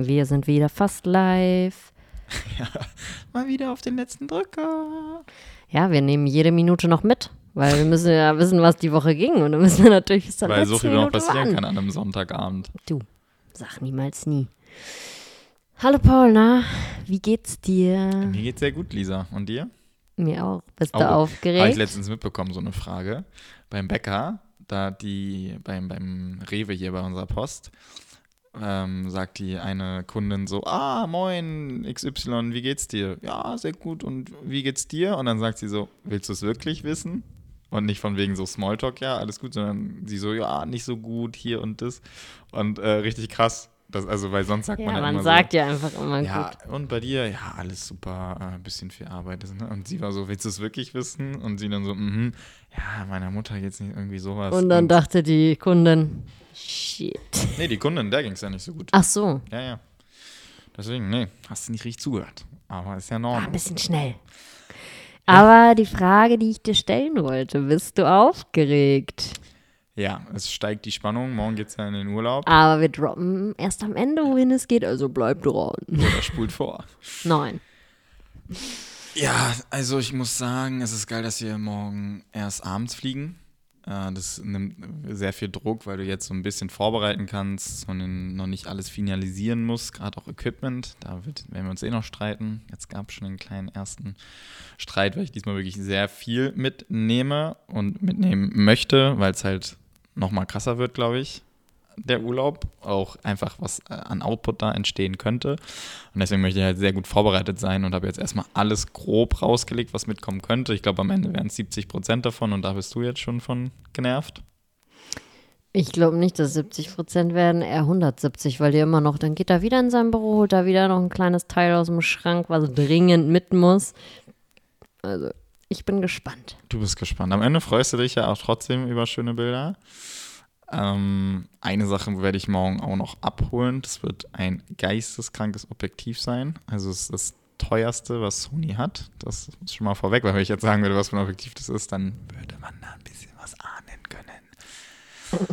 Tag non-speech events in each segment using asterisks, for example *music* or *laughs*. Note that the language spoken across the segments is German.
Wir sind wieder fast live. *laughs* Mal wieder auf den letzten Drücker. Ja, wir nehmen jede Minute noch mit, weil wir müssen ja *laughs* wissen, was die Woche ging. Und dann müssen wir natürlich bis zur Weil so viel noch passieren kann an einem Sonntagabend. Du, sag niemals nie. Hallo Paul, na, wie geht's dir? Mir geht's sehr gut, Lisa. Und dir? Mir auch. Bist Oh, du Habe ich aufgeregt? letztens mitbekommen, so eine Frage. Beim Bäcker, da die, beim, beim Rewe hier bei unserer Post, ähm, sagt die eine Kundin so, ah, moin, XY, wie geht's dir? Ja, sehr gut. Und wie geht's dir? Und dann sagt sie so, willst du es wirklich wissen? Und nicht von wegen so Smalltalk, ja, alles gut, sondern sie so, ja, nicht so gut, hier und das. Und äh, richtig krass. Das, also, weil sonst sagt ja, man ja man immer sagt so, ja einfach immer ja, gut. und bei dir, ja, alles super, äh, ein bisschen viel Arbeit. Ne? *laughs* Und sie war so, willst du es wirklich wissen? Und sie dann so, mhm, ja, meiner Mutter geht's nicht irgendwie sowas. Und dann dachte die Kundin, shit. Nee, die Kundin, der ging's ja nicht so gut. Ach so, Ja, ja. Deswegen, nee, hast du nicht richtig zugehört. Aber ist ja war ein normal. bisschen schnell. Aber die Frage, die ich dir stellen wollte, bist du aufgeregt? Ja, es steigt die Spannung. Morgen geht's ja in den Urlaub. Aber wir droppen erst am Ende, wohin es geht, also bleib dran. Oder spult vor. Nein. Ja, also ich muss sagen, es ist geil, dass wir morgen erst abends fliegen. Äh, Das nimmt sehr viel Druck, weil du jetzt so ein bisschen vorbereiten kannst und noch nicht alles finalisieren musst, gerade auch Equipment. Da wird, werden wir uns eh noch streiten. Jetzt gab es schon einen kleinen ersten Streit, weil ich diesmal wirklich sehr viel mitnehme und mitnehmen möchte, weil es halt nochmal krasser wird, glaube ich, der Urlaub. Auch einfach, was äh, an Output da entstehen könnte. Und deswegen möchte ich halt sehr gut vorbereitet sein und habe jetzt erstmal alles grob rausgelegt, was mitkommen könnte. Ich glaube, am Ende wären es 70 Prozent davon und da bist du jetzt schon von genervt. Ich glaube nicht, dass 70 Prozent werden, eher 170, weil die immer noch, dann geht er wieder in sein Büro, holt da wieder noch ein kleines Teil aus dem Schrank, was dringend mit muss. Also, ich bin gespannt. Du bist gespannt. Am Ende freust du dich ja auch trotzdem über schöne Bilder. Ähm, eine Sache werde ich morgen auch noch abholen. Das wird ein geisteskrankes Objektiv sein. Also es ist das teuerste, was Sony hat. Das ist schon mal vorweg, weil wenn ich jetzt sagen würde, was für ein Objektiv das ist, dann würde man da ein bisschen was ahnen können.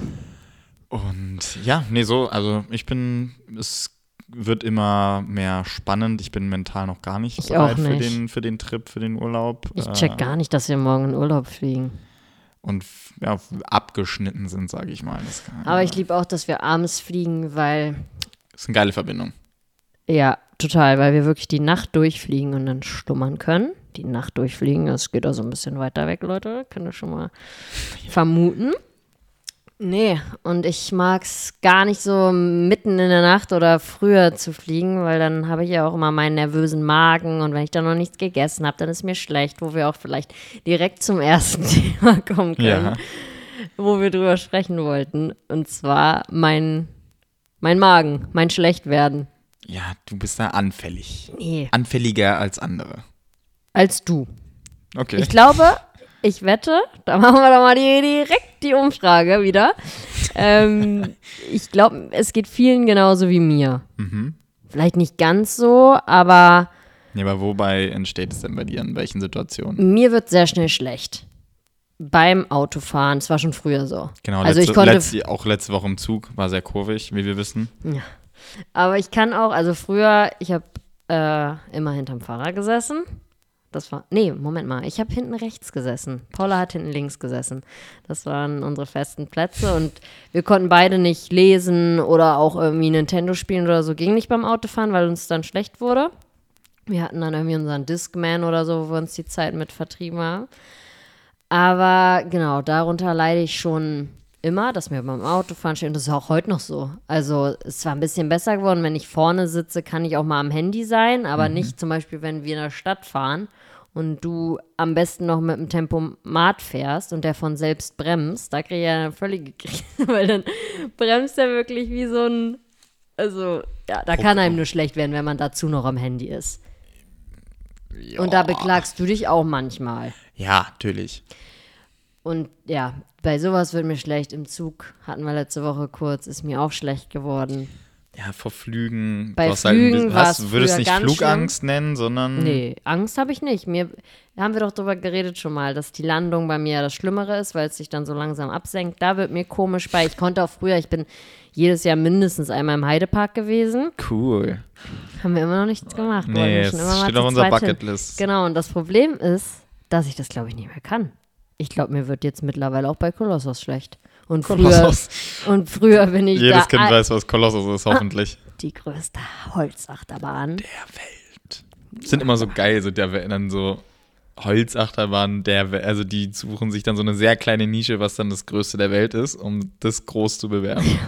Und ja, nee, so, also ich bin, es wird immer mehr spannend. Ich bin mental noch gar nicht Ich bereit auch Für, nicht. den, für den Trip, für den Urlaub. Ich Äh, check gar nicht, dass wir morgen in Urlaub fliegen. Und ja, abgeschnitten sind, sage ich mal. Das Aber ich liebe auch, dass wir abends fliegen, weil, ist eine geile Verbindung. ja, total, weil wir wirklich die Nacht durchfliegen und dann stummern können. Die Nacht durchfliegen, das geht also ein bisschen weiter weg, Leute. Könnt ihr schon mal *laughs* vermuten. Nee, und ich mag es gar nicht so mitten in der Nacht oder früher zu fliegen, weil dann habe ich ja auch immer meinen nervösen Magen und wenn ich dann noch nichts gegessen habe, dann ist mir schlecht, wo wir auch vielleicht direkt zum ersten *laughs* Thema kommen können, Ja. wo wir drüber sprechen wollten. Und zwar mein, mein Magen, mein Schlechtwerden. Ja, du bist da anfällig. Nee, Anfälliger als andere. als du. Okay. Ich glaube, ich wette, da machen wir doch mal die, direkt die Umfrage wieder. ähm, *laughs* ich glaube, es geht vielen genauso wie mir. mhm. Vielleicht nicht ganz so, aber Ja, aber wobei entsteht es denn bei dir? In welchen Situationen? mir wird sehr schnell schlecht. Beim Autofahren, es war schon früher so. Genau, also letzte, ich konnte, letzte, auch letzte Woche im Zug war sehr kurvig, wie wir wissen. aber ich kann auch, also früher, ich habe äh, immer hinterm Fahrer gesessen. Das war, nee, Moment mal, ich habe hinten rechts gesessen. Paula hat hinten links gesessen. Das waren unsere festen Plätze und wir konnten beide nicht lesen oder auch irgendwie Nintendo spielen oder so. Ging nicht beim Autofahren, weil uns dann schlecht wurde. Wir hatten dann irgendwie unseren Discman oder so, wo wir uns die Zeit mit vertrieben haben. Aber genau, darunter leide ich schon immer, dass mir beim Autofahren steht. Und das ist auch heute noch so. Also es war ein bisschen besser geworden. Wenn ich vorne sitze, kann ich auch mal am Handy sein, aber nicht zum Beispiel, wenn wir in der Stadt fahren und du am besten noch mit dem Tempomat fährst und der von selbst bremst, da kriege ich ja eine völlige Krise, *laughs* weil dann bremst er wirklich wie so ein Also, ja, da kann einem nur schlecht werden, wenn man dazu noch am Handy ist. Und da beklagst du dich auch manchmal. Ja, natürlich. Und ja, bei sowas wird mir schlecht. Im Zug hatten wir letzte Woche kurz, ist mir auch schlecht geworden. Ja, vor Flügen. Bei halt Flügen war's hast, würdest nicht Flugangst nennen, sondern Nee, Angst habe ich nicht. Mir haben wir doch drüber geredet schon mal, dass die Landung bei mir das Schlimmere ist, weil es sich dann so langsam absenkt. Da wird mir komisch bei. Ich konnte auch früher, ich bin jedes Jahr mindestens einmal im Heidepark gewesen. cool. Haben wir immer noch nichts gemacht. Nee, mal steht auf unserer hin. Bucketlist. Genau, und das Problem ist, dass ich das, glaube ich, nicht mehr kann. Ich glaube, mir wird jetzt mittlerweile auch bei Kolossos schlecht. Und früher, Kolossos. und früher bin ich Jedes da Kind weiß, was Kolossus ist, hoffentlich. die größte Holzachterbahn. Der Welt. Sind immer so geil, so der dann so Holzachterbahnen der Welt. Also die suchen sich dann so eine sehr kleine Nische, was dann das Größte der Welt ist, um das groß zu bewerben. *laughs*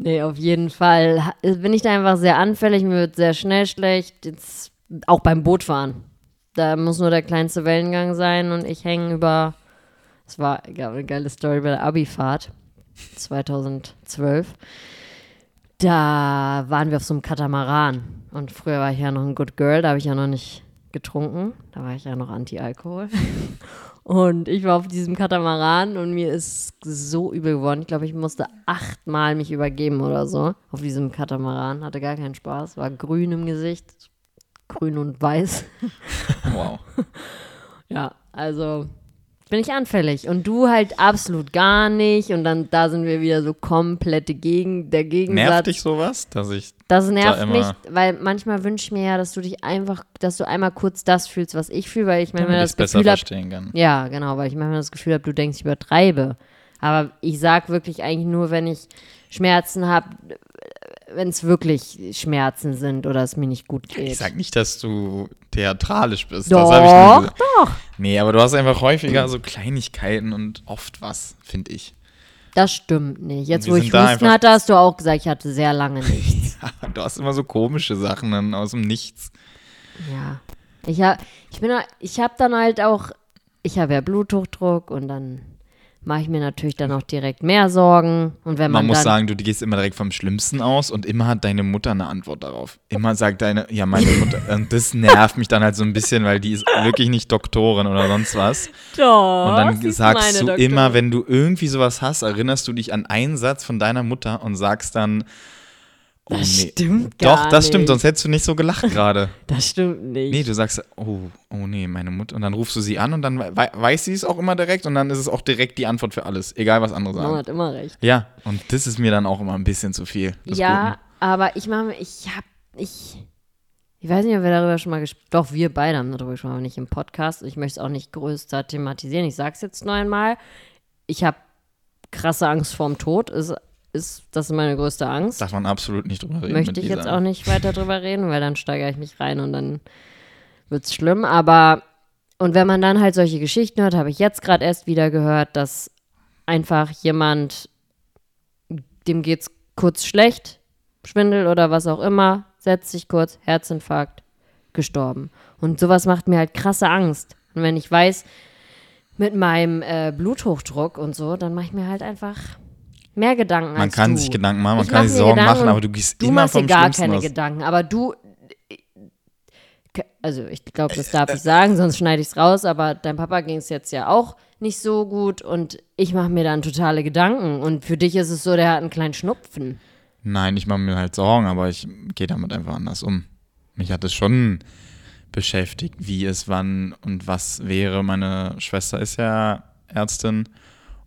Nee, auf jeden Fall bin ich da einfach sehr anfällig, mir wird sehr schnell schlecht. Jetzt auch beim Bootfahren. Da muss nur der kleinste Wellengang sein und ich hänge über. Es war eine geile Story bei der Abifahrt 2012. Da waren wir auf so einem Katamaran. Und früher war ich ja noch ein Good Girl, da habe ich ja noch nicht getrunken. Da war ich ja noch Anti-Alkohol. *laughs* Und ich war auf diesem Katamaran und mir ist so übel geworden. Ich glaube, ich musste achtmal mich übergeben oder so auf diesem Katamaran. Hatte gar keinen Spaß. War grün im Gesicht. Grün und weiß. *laughs* Wow. *laughs* Ja, also bin ich anfällig. Und du halt absolut gar nicht. Und dann da sind wir wieder so komplette Gegen, der Gegensatz. Nervt dich sowas, dass ich. Das nervt da mich, weil manchmal wünsche ich mir ja, dass du dich einfach, dass du einmal kurz das fühlst, was ich fühle, weil ich manchmal das Gefühl habe, verstehen kann. ja, genau, weil ich manchmal das Gefühl habe, du denkst, ich übertreibe. Aber ich sag wirklich eigentlich nur, wenn ich Schmerzen habe, wenn es wirklich Schmerzen sind oder es mir nicht gut geht. Ich sag nicht, dass du theatralisch bist. doch, das hab doch. Nee, aber du hast einfach häufiger so Kleinigkeiten und oft was, finde ich. Das stimmt nicht. Jetzt, wo ich Husten hatte, hast du auch gesagt, ich hatte sehr lange *laughs* nichts. Du hast immer so komische Sachen dann aus dem Nichts. ja. Ich habe ich bin, ich habe dann halt auch, ich habe ja Bluthochdruck und dann mache ich mir natürlich dann auch direkt mehr Sorgen. Und wenn man, Man muss sagen, du gehst immer direkt vom Schlimmsten aus und immer hat deine Mutter eine Antwort darauf. Immer sagt deine, ja, meine *laughs* Mutter, und das nervt mich dann halt so ein bisschen, weil die ist wirklich nicht Doktorin oder sonst was. Doch, Und dann sagst du Doktorin. immer, wenn du irgendwie sowas hast, erinnerst du dich an einen Satz von deiner Mutter und sagst dann, Das nee. stimmt gar Doch, das stimmt, nicht. sonst hättest du nicht so gelacht gerade. Das stimmt nicht. Nee, du sagst, oh, oh nee, meine Mutter. Und dann rufst du sie an und dann wei weiß sie es auch immer direkt und dann ist es auch direkt die Antwort für alles, egal was andere Mama sagen. hat immer recht. Ja, und das ist mir dann auch immer ein bisschen zu viel. ja, Guten. aber ich mache mir, ich hab, ich, ich weiß nicht, ob wir darüber schon mal gesprochen Doch, wir beide haben darüber gesprochen, aber nicht im Podcast. Ich möchte es auch nicht größer thematisieren. Ich sag's jetzt noch einmal. Ich habe krasse Angst vorm Tod. Ist, ist, das meine größte Angst. Darf man absolut nicht drüber reden. Möchte ich jetzt auch nicht weiter drüber reden, weil dann steigere ich mich rein und dann wird's schlimm. Aber, und wenn man dann halt solche Geschichten hört, habe ich jetzt gerade erst wieder gehört, dass einfach jemand, dem geht's kurz schlecht, Schwindel oder was auch immer, setzt sich kurz, Herzinfarkt, gestorben. Und sowas macht mir halt krasse Angst. Und wenn ich weiß, mit meinem äh, Bluthochdruck und so, dann mache ich mir halt einfach mehr Gedanken Man kann du. sich Gedanken machen, man Ich kann mach sich Sorgen Gedanken machen, aber du gehst Du immer machst dir vom gar Schlimmsten keine aus. Gedanken, aber du. Also, ich glaube, das darf ich sagen, sonst schneide ich es raus. Aber dein Papa ging es jetzt ja auch nicht so gut und ich mache mir dann totale Gedanken. Und für dich ist es so, der hat einen kleinen Schnupfen. Nein, ich mache mir halt Sorgen, aber ich gehe damit einfach anders um. Mich hat es schon beschäftigt, wie es wann und was wäre. Meine Schwester ist ja Ärztin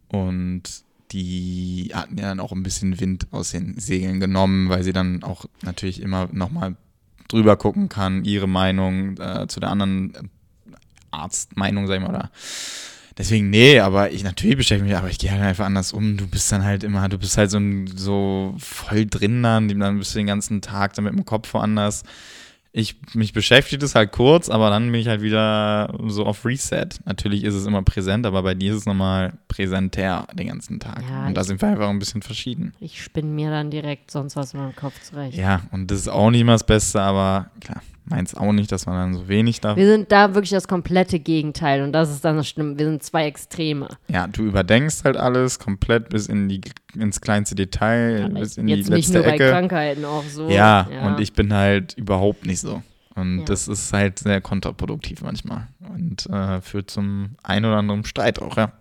und die hatten ja dann auch ein bisschen Wind aus den Segeln genommen, weil sie dann auch natürlich immer nochmal drüber gucken kann, ihre Meinung äh, zu der anderen äh, Arztmeinung, sag ich mal, oder Deswegen, nee, aber ich natürlich beschäftige mich, aber ich gehe halt einfach anders um. Du bist dann halt immer, du bist halt so, so voll drin dann, dann bist du den ganzen Tag dann mit dem Kopf woanders. Ich, mich beschäftigt es halt kurz, aber dann bin ich halt wieder so auf Reset. Natürlich ist es immer präsent, aber bei dir ist es nochmal präsenter den ganzen Tag. Ja, und da sind wir einfach ein bisschen verschieden. Ich spinne mir dann direkt sonst was in meinem Kopf zurecht. Ja, und das ist auch nicht immer das Beste, aber klar, meins auch nicht, dass man dann so wenig darf. Wir sind da wirklich das komplette Gegenteil und das ist dann das Schlimme. Wir sind zwei Extreme. Ja, du überdenkst halt alles komplett bis in die, ins kleinste Detail, bis in Jetzt die nicht letzte nur bei Ecke. Krankheiten auch so. Ja, und ich bin halt überhaupt nicht so. Und Ja. das ist halt sehr kontraproduktiv manchmal. Und äh, führt zum ein oder anderen Streit auch, ja.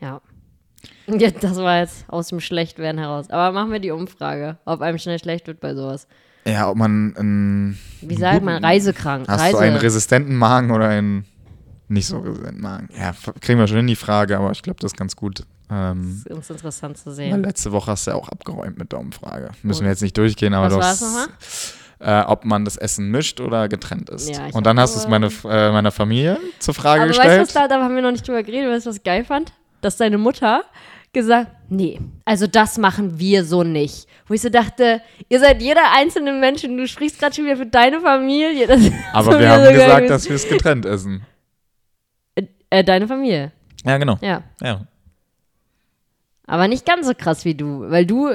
Ja. *laughs* ja. Das war jetzt aus dem Schlechtwerden heraus. Aber machen wir die Umfrage, ob einem schnell schlecht wird bei sowas. Ja, ob man einen, Wie sagt man? Reisekrank. hast Reise. du einen resistenten Magen oder einen nicht so resistenten Magen? Ja, kriegen wir schon hin die Frage, aber ich glaube, das ist ganz gut. Ähm, Das ist ganz interessant zu sehen. letzte Woche hast du ja auch abgeräumt mit der Umfrage. Müssen Gut. wir jetzt nicht durchgehen, aber Was du hast, äh, ob man das Essen mischt oder getrennt ist. Ja, Und dann hast du es meine, äh, meiner Familie zur Frage Aber weißt du, gestellt. was da, da haben wir noch nicht drüber geredet, weißt du, was ich geil fand? Dass deine Mutter gesagt, nee, also das machen wir so nicht. Wo ich so dachte, ihr seid jeder einzelne Mensch und du sprichst gerade schon wieder für deine Familie. Das aber wir haben so gesagt, gewesen. dass wir es getrennt essen. Äh, deine Familie, Ja, genau. ja. Ja. Aber nicht ganz so krass wie du, weil du,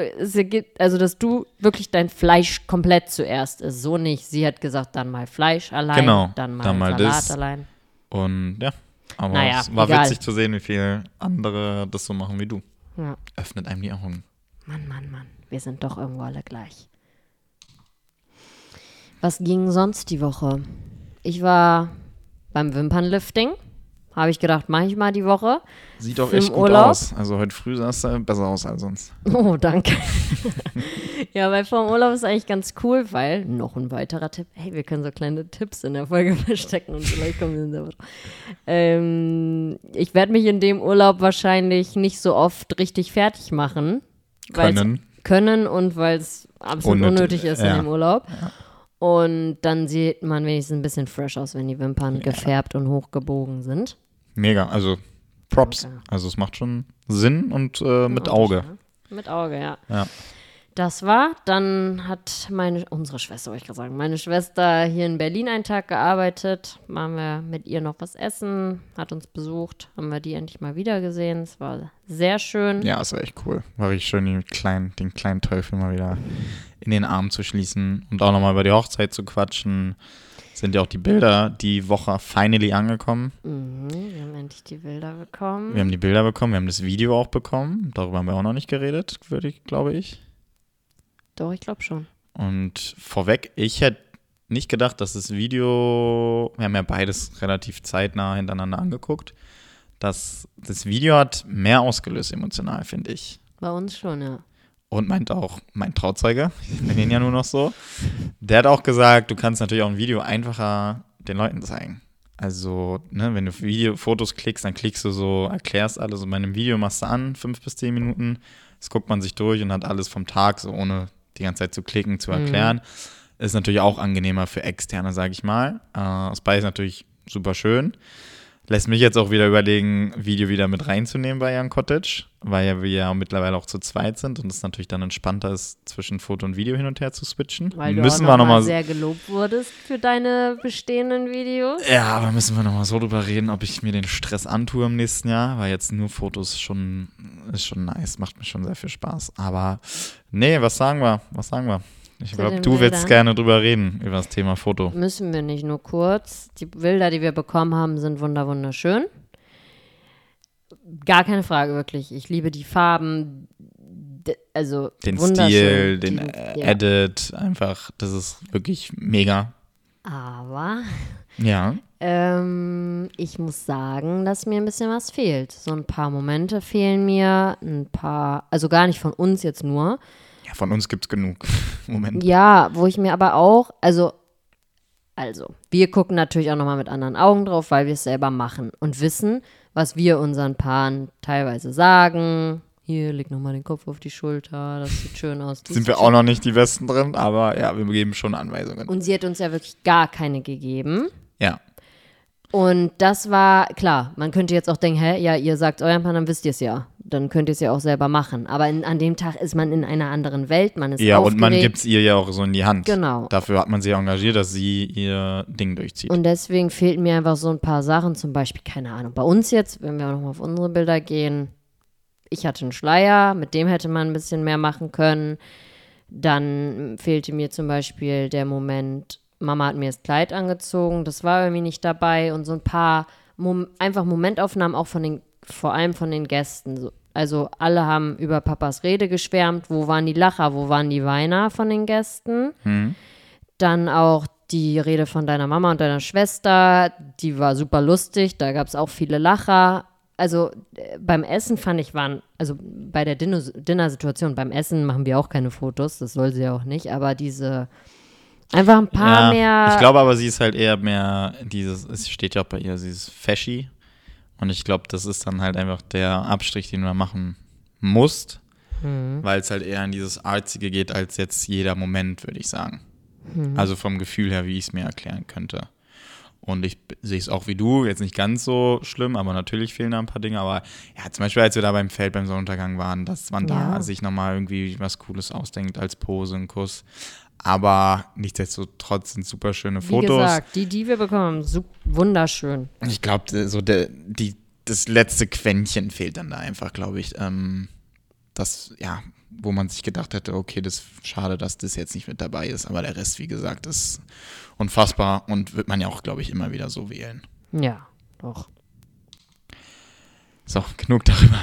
also dass du wirklich dein Fleisch komplett zuerst isst. So nicht. Sie hat gesagt, dann mal Fleisch allein, Genau, dann mal, dann mal Salat das. allein. Und ja, aber Naja, es war egal. witzig zu sehen, wie viele andere das so machen wie du. Ja. Öffnet einem die Augen. Mann, Mann, Mann. Wir sind doch irgendwo alle gleich. Was ging sonst die Woche? Ich war beim Wimpernlifting. Habe ich gedacht, mache ich mal die Woche. Sieht auch Für echt gut Urlaub? aus. Also heute früh sah es besser aus als sonst. Oh, danke. *laughs* ja, weil vor dem Urlaub ist eigentlich ganz cool, weil noch ein weiterer Tipp. Hey, wir können so kleine Tipps in der Folge *laughs* verstecken und vielleicht kommen wir selber drauf. Ähm, ich werde mich in dem Urlaub wahrscheinlich nicht so oft richtig fertig machen. Können. Können und weil es absolut Unnötig, unnötig ist ja. in dem Urlaub. Und dann sieht man wenigstens ein bisschen fresh aus, wenn die Wimpern gefärbt und hochgebogen sind. Mega. Also Props. Danke. Also es macht schon Sinn und äh, mit Auge. Mit Auge, ja. Ja. Das war, dann hat meine, unsere Schwester, wollte ich gerade sagen, meine Schwester hier in Berlin einen Tag gearbeitet. Waren wir mit ihr noch was essen, hat uns besucht, haben wir die endlich mal wieder gesehen. Es war sehr schön. Ja, ist echt cool. War richtig schön, den kleinen, den kleinen Teufel mal wieder in den Arm zu schließen und auch nochmal über die Hochzeit zu quatschen. Sind ja auch die Bilder die Woche finally angekommen. Mhm, wir haben endlich die Bilder bekommen. Wir haben die Bilder bekommen, wir haben das Video auch bekommen. Darüber haben wir auch noch nicht geredet, würde ich, glaube ich. Doch, ich glaube schon. Und vorweg, ich hätte nicht gedacht, dass das Video, wir haben ja beides relativ zeitnah hintereinander angeguckt, dass das Video hat mehr ausgelöst emotional, finde ich. Bei uns schon, ja. Und meint auch mein Trauzeuge, ich nenne ihn ja nur noch so, der hat auch gesagt, du kannst natürlich auch ein Video einfacher den Leuten zeigen. Also, ne, wenn du Video, Fotos klickst, dann klickst du so, erklärst alles und bei einem Video machst du an, fünf bis zehn Minuten, das guckt man sich durch und hat alles vom Tag, so ohne die ganze Zeit zu klicken, zu erklären. Ist natürlich auch angenehmer für Externe, sage ich mal. Äh, das Beides natürlich super schön. Lässt mich jetzt auch wieder überlegen, Video wieder mit reinzunehmen bei Young Cottage, weil ja wir ja mittlerweile auch zu zweit sind und es natürlich dann entspannter ist, zwischen Foto und Video hin und her zu switchen. Weil du müssen auch wir noch mal sehr gelobt wurdest für deine bestehenden Videos. Ja, aber müssen wir nochmal so drüber reden, ob ich mir den Stress antue im nächsten Jahr, weil jetzt nur Fotos schon ist schon nice, macht mir schon sehr viel Spaß. Aber nee, was sagen wir? Was sagen wir? Ich glaube, du willst Bildern? gerne drüber reden, über das Thema Foto. Müssen wir nicht nur kurz. Die Bilder, die wir bekommen haben, sind wunder wunderschön. Gar keine Frage, wirklich. Ich liebe die Farben. Also Den. Stil, den Die- ja. Edit, einfach, das ist wirklich mega. Aber Ja. ähm, ich muss sagen, dass mir ein bisschen was fehlt. So ein paar Momente fehlen mir, ein paar, also gar nicht von uns jetzt nur. Ja, von uns gibt's genug. *laughs* Moment. Ja, wo ich mir aber auch, also, also, wir gucken natürlich auch nochmal mit anderen Augen drauf, weil wir es selber machen und wissen, was wir unseren Paaren teilweise sagen. Hier, leg nochmal den Kopf auf die Schulter, das sieht schön aus. Sind wir sieht auch schön- noch nicht die Besten drin, aber ja, wir geben schon Anweisungen. Und sie hat uns ja wirklich gar keine gegeben. ja. Und das war, klar, man könnte jetzt auch denken, hä, ja, ihr sagt euren Paaren, dann wisst ihr es ja. Dann könnt ihr es ja auch selber machen. Aber in, an dem Tag ist man in einer anderen Welt, man ist Ja, und man aufgeregt. gibt's ihr ja auch so in die Hand. Genau. Dafür hat man sie engagiert, dass sie ihr Ding durchzieht. Und deswegen fehlten mir einfach so ein paar Sachen, zum Beispiel, keine Ahnung, bei uns jetzt, wenn wir nochmal auf unsere Bilder gehen, ich hatte einen Schleier, mit dem hätte man ein bisschen mehr machen können. Dann fehlte mir zum Beispiel der Moment, Mama hat mir das Kleid angezogen, das war irgendwie nicht dabei und so ein paar Mom einfach Momentaufnahmen auch von den, vor allem von den Gästen. So, also alle haben über Papas Rede geschwärmt, wo waren die Lacher, wo waren die Weiner von den Gästen. Dann auch die Rede von deiner Mama und deiner Schwester, die war super lustig, da gab es auch viele Lacher. Also äh, beim Essen fand ich, waren, also bei der Dinner- Dinner-Situation, beim Essen machen wir auch keine Fotos, das soll sie ja auch nicht, aber diese, einfach ein paar mehr. Ich glaube aber, sie ist halt eher mehr dieses, es steht ja auch bei ihr, sie ist fashy. Und ich glaube, das ist dann halt einfach der Abstrich, den du da machen musst, Mhm. weil es halt eher in dieses Artzige geht, als jetzt jeder Moment, würde ich sagen. Mhm. Also vom Gefühl her, wie ich es mir erklären könnte. Und ich sehe es auch wie du, jetzt nicht ganz so schlimm, aber natürlich fehlen da ein paar Dinge. Aber ja, zum Beispiel, als wir da beim Feld beim Sonnenuntergang waren, dass man da Ja. sich nochmal irgendwie was Cooles ausdenkt als Pose, ein Kuss. Aber nichtsdestotrotz sind super schöne Wie Fotos. gesagt, die, die wir bekommen wunderschön. Ich glaube, so der, die, das letzte Quäntchen fehlt dann da einfach, glaube ich. Ähm, das, ja, wo man sich gedacht hätte, okay, das ist schade, dass das jetzt nicht mit dabei ist. Aber der Rest, wie gesagt, ist unfassbar und wird man ja auch, glaube ich, immer wieder so wählen. Ja, doch. So, genug darüber,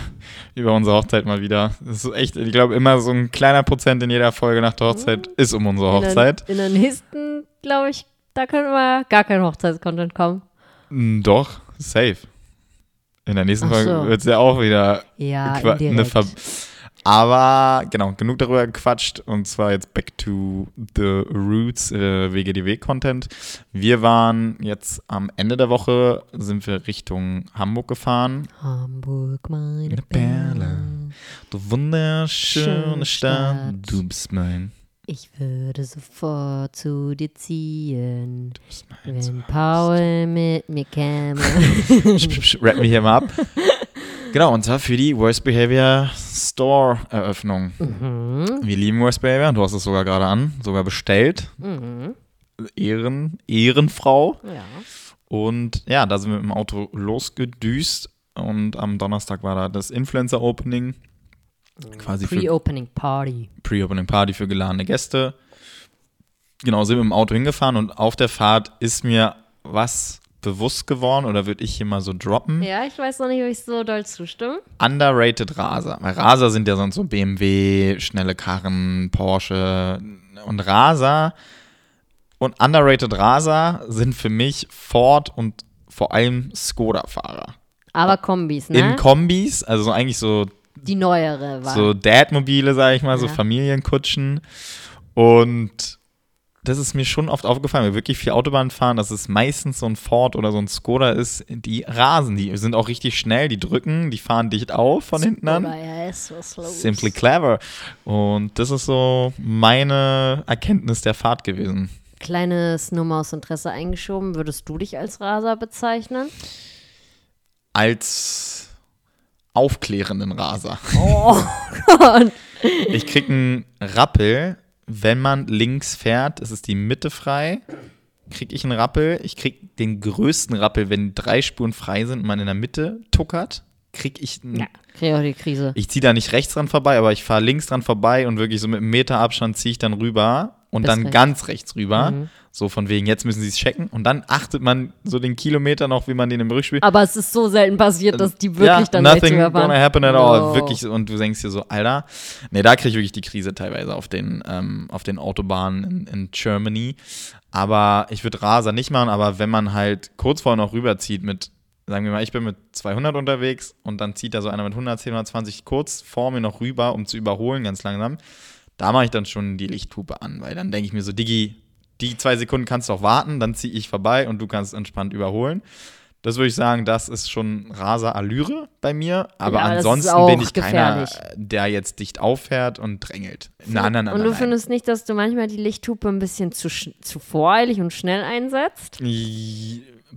über unsere Hochzeit mal wieder. Das ist echt, ich glaube, immer so ein kleiner Prozent in jeder Folge nach der Hochzeit ist um unsere Hochzeit. In der, in der nächsten, glaube ich, da können wir gar kein Hochzeitscontent kommen. Mm, Doch, safe. In der nächsten Ach Folge so. wird es ja auch wieder Ja, eine indirekt. Ver Aber genau, genug darüber gequatscht und zwar jetzt back to the roots, äh, WGDW-Content. Wir waren jetzt am Ende der Woche, sind wir Richtung Hamburg gefahren. Hamburg, meine Eine Perle. Du wunderschöne Schöne Stadt, du bist mein. Ich würde sofort zu dir ziehen, Du bist mein. wenn Paul mit mir käme. *laughs* Rappen wir hier mal ab. *laughs* Genau, und zwar für die Worst Behavior Store Eröffnung. mhm. Wir lieben Worst Behavior, du hast es sogar gerade an, sogar bestellt. Mhm. Ehren, Ehrenfrau. Ja. Und ja, da sind wir mit dem Auto losgedüst. Und am Donnerstag war da das Influencer-Opening. Quasi für Pre-Opening Party. Pre-Opening Party für geladene Gäste. Genau, sind wir mit dem Auto hingefahren und auf der Fahrt ist mir was bewusst geworden oder würde ich hier mal so droppen. Ja, ich weiß noch nicht, ob ich so doll zustimme. Underrated Raser. Weil Raser sind ja sonst so BMW, schnelle Karren, Porsche und Raser. Und underrated Raser sind für mich Ford und vor allem Skoda-Fahrer. Aber Kombis, ne? In Kombis, also so eigentlich so, Die neuere war. so Dad-Mobile, sag ich mal, so Ja. Familienkutschen. Und das ist mir schon oft aufgefallen, wenn wir wirklich viel Autobahn fahren, dass es meistens so ein Ford oder so ein Skoda ist, die rasen, die sind auch richtig schnell, die drücken, die fahren dicht auf von hinten an. Ja, ist was los. Simply clever. Und das ist so meine Erkenntnis der Fahrt gewesen. Kleines Nummer aus Interesse eingeschoben. Würdest du dich als Raser bezeichnen? Als aufklärenden Raser. Oh *laughs* Gott. Ich krieg einen Rappel, wenn man links fährt, ist es die Mitte frei. Krieg ich einen Rappel. Ich krieg den größten Rappel, wenn drei Spuren frei sind und man in der Mitte tuckert. Krieg ich einen Ja, krieg auch die Krise. Ich ziehe da nicht rechts dran vorbei, aber ich fahre links dran vorbei und wirklich so mit einem Meter Abstand ziehe ich dann rüber und Bis dann rechts. ganz rechts rüber. Mhm. So von wegen, jetzt müssen sie es checken. Und dann achtet man so den Kilometer noch, wie man den im Rückspiel. Aber es ist so selten passiert, dass die wirklich ja, dann rechts nothing überfahren. gonna happen at all. No. Wirklich, und du denkst dir so, Alter, nee, da kriege ich wirklich die Krise teilweise auf den, ähm, auf den Autobahnen in, in Germany. Aber ich würde Raser nicht machen, aber wenn man halt kurz vorher noch rüberzieht mit, sagen wir mal, ich bin mit 200 unterwegs und dann zieht da so einer mit 110, 120 kurz vor mir noch rüber, um zu überholen, ganz langsam, da mache ich dann schon die Lichthupe an, weil dann denke ich mir so, Diggi, die zwei Sekunden kannst du auch warten, dann ziehe ich vorbei und du kannst entspannt überholen. Das würde ich sagen, das ist schon Raser-Allüre bei mir. Aber Ja, ansonsten bin ich keiner, gefährlich. der jetzt dicht auffährt und drängelt. Nein, nein, nein. und du nein, findest nicht, dass du manchmal die Lichthupe ein bisschen zu, zu voreilig und schnell einsetzt?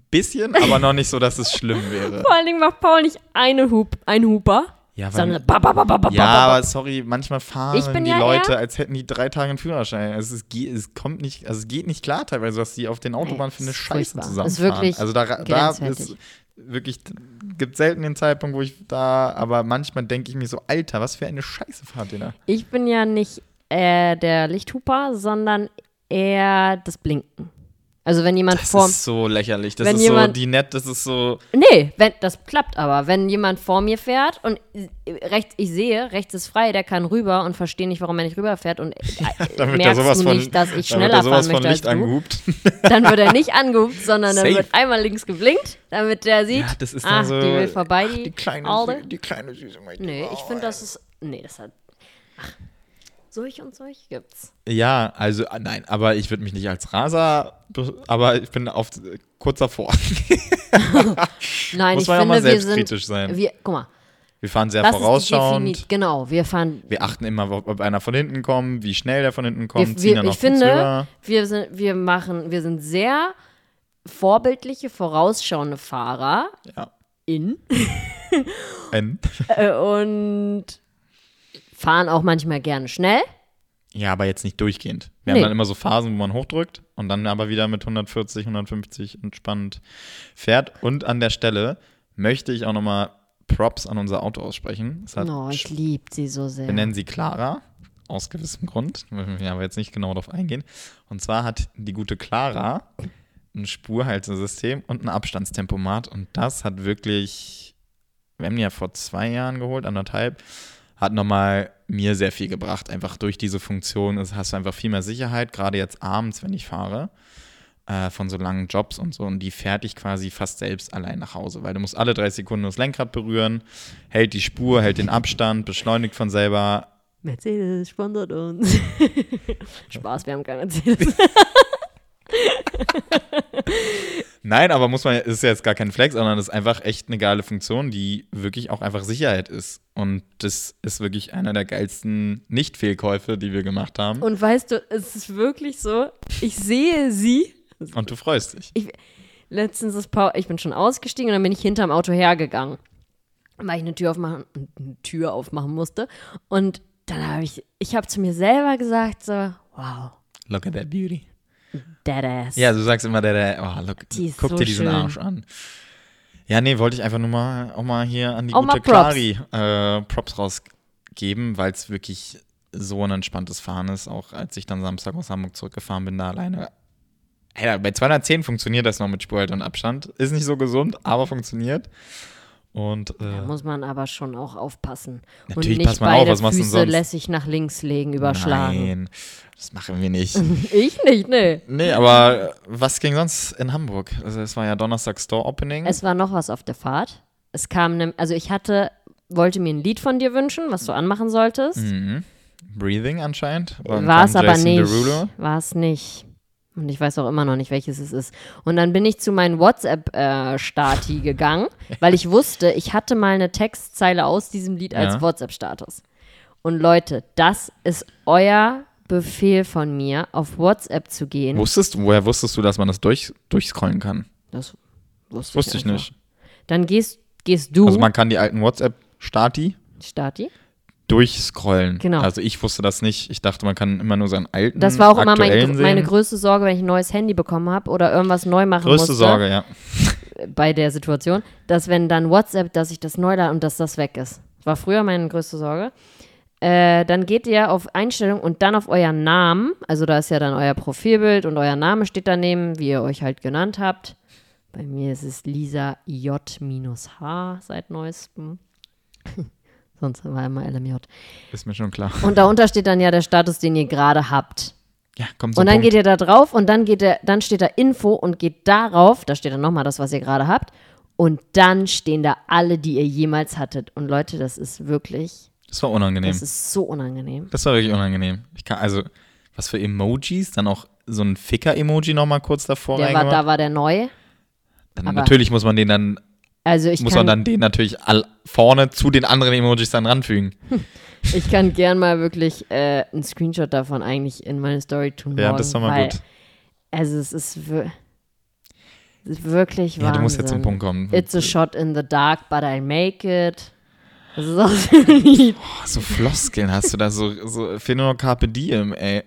Bisschen, aber noch nicht so, dass es schlimm wäre. *laughs* Vor allen Dingen macht Paul nicht eine Hup, ein Huper, Ja, sondern ba, ba, ba, ba, ba, ja, ba, ba. aber sorry, manchmal fahren die ja Leute, eher- als hätten die drei Tage einen Führerschein. Also es, geht, es kommt nicht, also es geht nicht klar teilweise, was die auf den Autobahnen für eine Scheiße zusammenfahren. Ist wirklich also da, da ist wirklich, gibt selten den Zeitpunkt, wo ich da, aber manchmal denke ich mir so, Alter, was für eine Scheiße fahrt ihr da? Ich bin ja nicht äh, der Lichthuper, sondern eher das Blinken. Also wenn jemand Das vor ist so lächerlich. Das wenn ist so, jemand- die nett, das ist so. Nee, wenn, das klappt aber. Wenn jemand vor mir fährt und äh, rechts, ich sehe, rechts ist frei, der kann rüber und verstehe nicht, warum er nicht rüberfährt und *laughs* äh, wird er merkst sowas du von, nicht, dass ich dann wird schneller er sowas fahren möchte als nicht du, angehupt. *laughs* dann wird er nicht angehupt, sondern dann wird einmal links geblinkt, damit der sieht, Ja, das ist dann so. die will vorbei, ach, die, die kleine, die kleine süße Mädchen. Nee, ich finde, das ist, nee, das hat, ach, solch und solch gibt's. Ja, also äh, nein, aber ich würde mich nicht als Raser, be- aber ich bin auf kurz davor. *laughs* Nein, Muss ich man ja finde, mal wir selbstkritisch sind, sein. wir, guck mal, Wir fahren sehr das vorausschauend. genau, wir fahren Wir achten immer, ob einer von hinten kommt, wie schnell der von hinten kommt, wir, wir, ich finde, wir sind, wir machen, wir sind sehr vorbildliche, vorausschauende Fahrer Ja. in N. *laughs* äh, und fahren auch manchmal gerne schnell. Ja, aber jetzt nicht durchgehend. Wir Nee. haben dann immer so Phasen, wo man hochdrückt und dann aber wieder mit 140, 150 entspannt fährt. Und an der Stelle möchte ich auch nochmal Props an unser Auto aussprechen. Oh, ich liebe sie so sehr. Wir nennen sie Clara, aus gewissem Grund. Müssen wir aber jetzt nicht genau darauf eingehen. Und zwar hat die gute Clara ein Spurhaltesystem und ein Abstandstempomat. Und das hat wirklich, wir haben die ja vor zwei Jahren geholt, anderthalb, hat nochmal mir sehr viel gebracht. Einfach durch diese Funktion hast du einfach viel mehr Sicherheit, gerade jetzt abends, wenn ich fahre, äh, von so langen Jobs und so. Und die fährt dich quasi fast selbst allein nach Hause, weil du musst alle drei Sekunden das Lenkrad berühren, hält die Spur, hält den Abstand, beschleunigt von selber. Mercedes sponsert uns. *laughs* Spaß, wir haben kein Mercedes. *laughs* *laughs* Nein, aber muss man, ist ja jetzt gar kein Flex, sondern das ist einfach echt eine geile Funktion, die wirklich auch einfach Sicherheit ist. Und das ist wirklich einer der geilsten Nicht-Fehlkäufe, die wir gemacht haben. Und weißt du, es ist wirklich so, ich sehe sie. Und du freust dich. Letztens ist Paul, ich bin schon ausgestiegen und dann bin ich hinterm Auto hergegangen, weil ich eine Tür aufmachen, eine Tür aufmachen musste. Und dann habe ich, ich habe zu mir selber gesagt so, wow, Look at that beauty. Deadass. Ja, du sagst immer, der, der, oh, look, guck so dir diesen schön. Arsch an. Ja, nee, wollte ich einfach nur mal, auch mal hier an die Auch gute Props. Clari äh, Props rausgeben, weil es wirklich so ein entspanntes Fahren ist. Auch als ich dann Samstag aus Hamburg zurückgefahren bin, da alleine. Ey, bei 210 funktioniert das noch mit Spurhalt und Abstand. Ist nicht so gesund, aber funktioniert. Und Da äh, muss man aber schon auch aufpassen. Natürlich und nicht passt man auf, beide was Füße lässig nach links legen, überschlagen. nein, das machen wir nicht. *laughs* Ich nicht, nee. nee, aber was ging sonst in Hamburg? Also es war ja Donnerstag Store Opening. Es war noch was auf der Fahrt. Es kam, nem, also ich hatte, wollte mir ein Lied von dir wünschen, was du anmachen solltest. Mhm. Breathing anscheinend. War es aber nicht. War es nicht. Und ich weiß auch immer noch nicht, welches es ist. Und dann bin ich zu meinen WhatsApp-Stati *laughs* gegangen, weil ich wusste, ich hatte mal eine Textzeile aus diesem Lied als Ja. WhatsApp-Status. Und Leute, das ist euer Befehl von mir, auf WhatsApp zu gehen. Wusstest du, woher wusstest du, dass man das durch, durchscrollen kann? das wusste, Wusste ich einfach. nicht. Dann gehst, gehst du, Also man kann die alten WhatsApp-Stati Stati. Durchscrollen. Genau. Also ich wusste das nicht. Ich dachte, man kann immer nur seinen alten Das war auch immer mein, meine größte Sorge, wenn ich ein neues Handy bekommen habe oder irgendwas neu machen größte musste. Sorge, ja. *laughs* bei der Situation, dass wenn dann WhatsApp, dass ich das neu lade und dass das weg ist. War früher meine größte Sorge. Äh, dann geht ihr auf Einstellung und dann auf euren Namen. Also da ist ja dann euer Profilbild und euer Name steht daneben, wie ihr euch halt genannt habt. Bei mir ist es Lisa J-H seit neuestem. *laughs* Sonst war immer LMJ. Ist mir schon klar. Und darunter steht dann ja der Status, den ihr gerade habt. Ja, komm zum Und dann Punkt. geht ihr da drauf und dann geht der, dann steht da Info und geht darauf, da steht dann nochmal das, was ihr gerade habt. Und dann stehen da alle, die ihr jemals hattet. Und Leute, das ist wirklich, das war unangenehm. das ist so unangenehm. Das war wirklich unangenehm. Ich kann, also, was für Emojis? Dann auch so ein Ficker-Emoji nochmal kurz davor Der war, da war der neu. Dann natürlich muss man den dann, Also ich muss man dann den natürlich all, vorne zu den anderen Emojis dann ranfügen. *laughs* ich kann gern mal wirklich äh, einen Screenshot davon eigentlich in meine Story tun. Ja, morgen, das ist doch mal weil, gut. Also es ist, wir- es ist wirklich Ja, Wahnsinn. du musst jetzt zum Punkt kommen. It's a shot in the dark, but I make it. Das ist auch. *laughs* Boah, so Floskeln hast du da, so, so noch Carpe Diem, ey.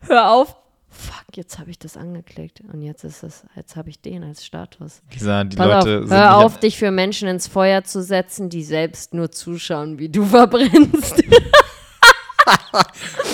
Hör auf. Fuck, jetzt habe ich das angeklickt. Und jetzt ist es, jetzt habe ich den als Status. Lisa, die Pass Leute auf, hör auf, dich für Menschen ins Feuer zu setzen, die selbst nur zuschauen, wie du *laughs* verbrennst. *laughs*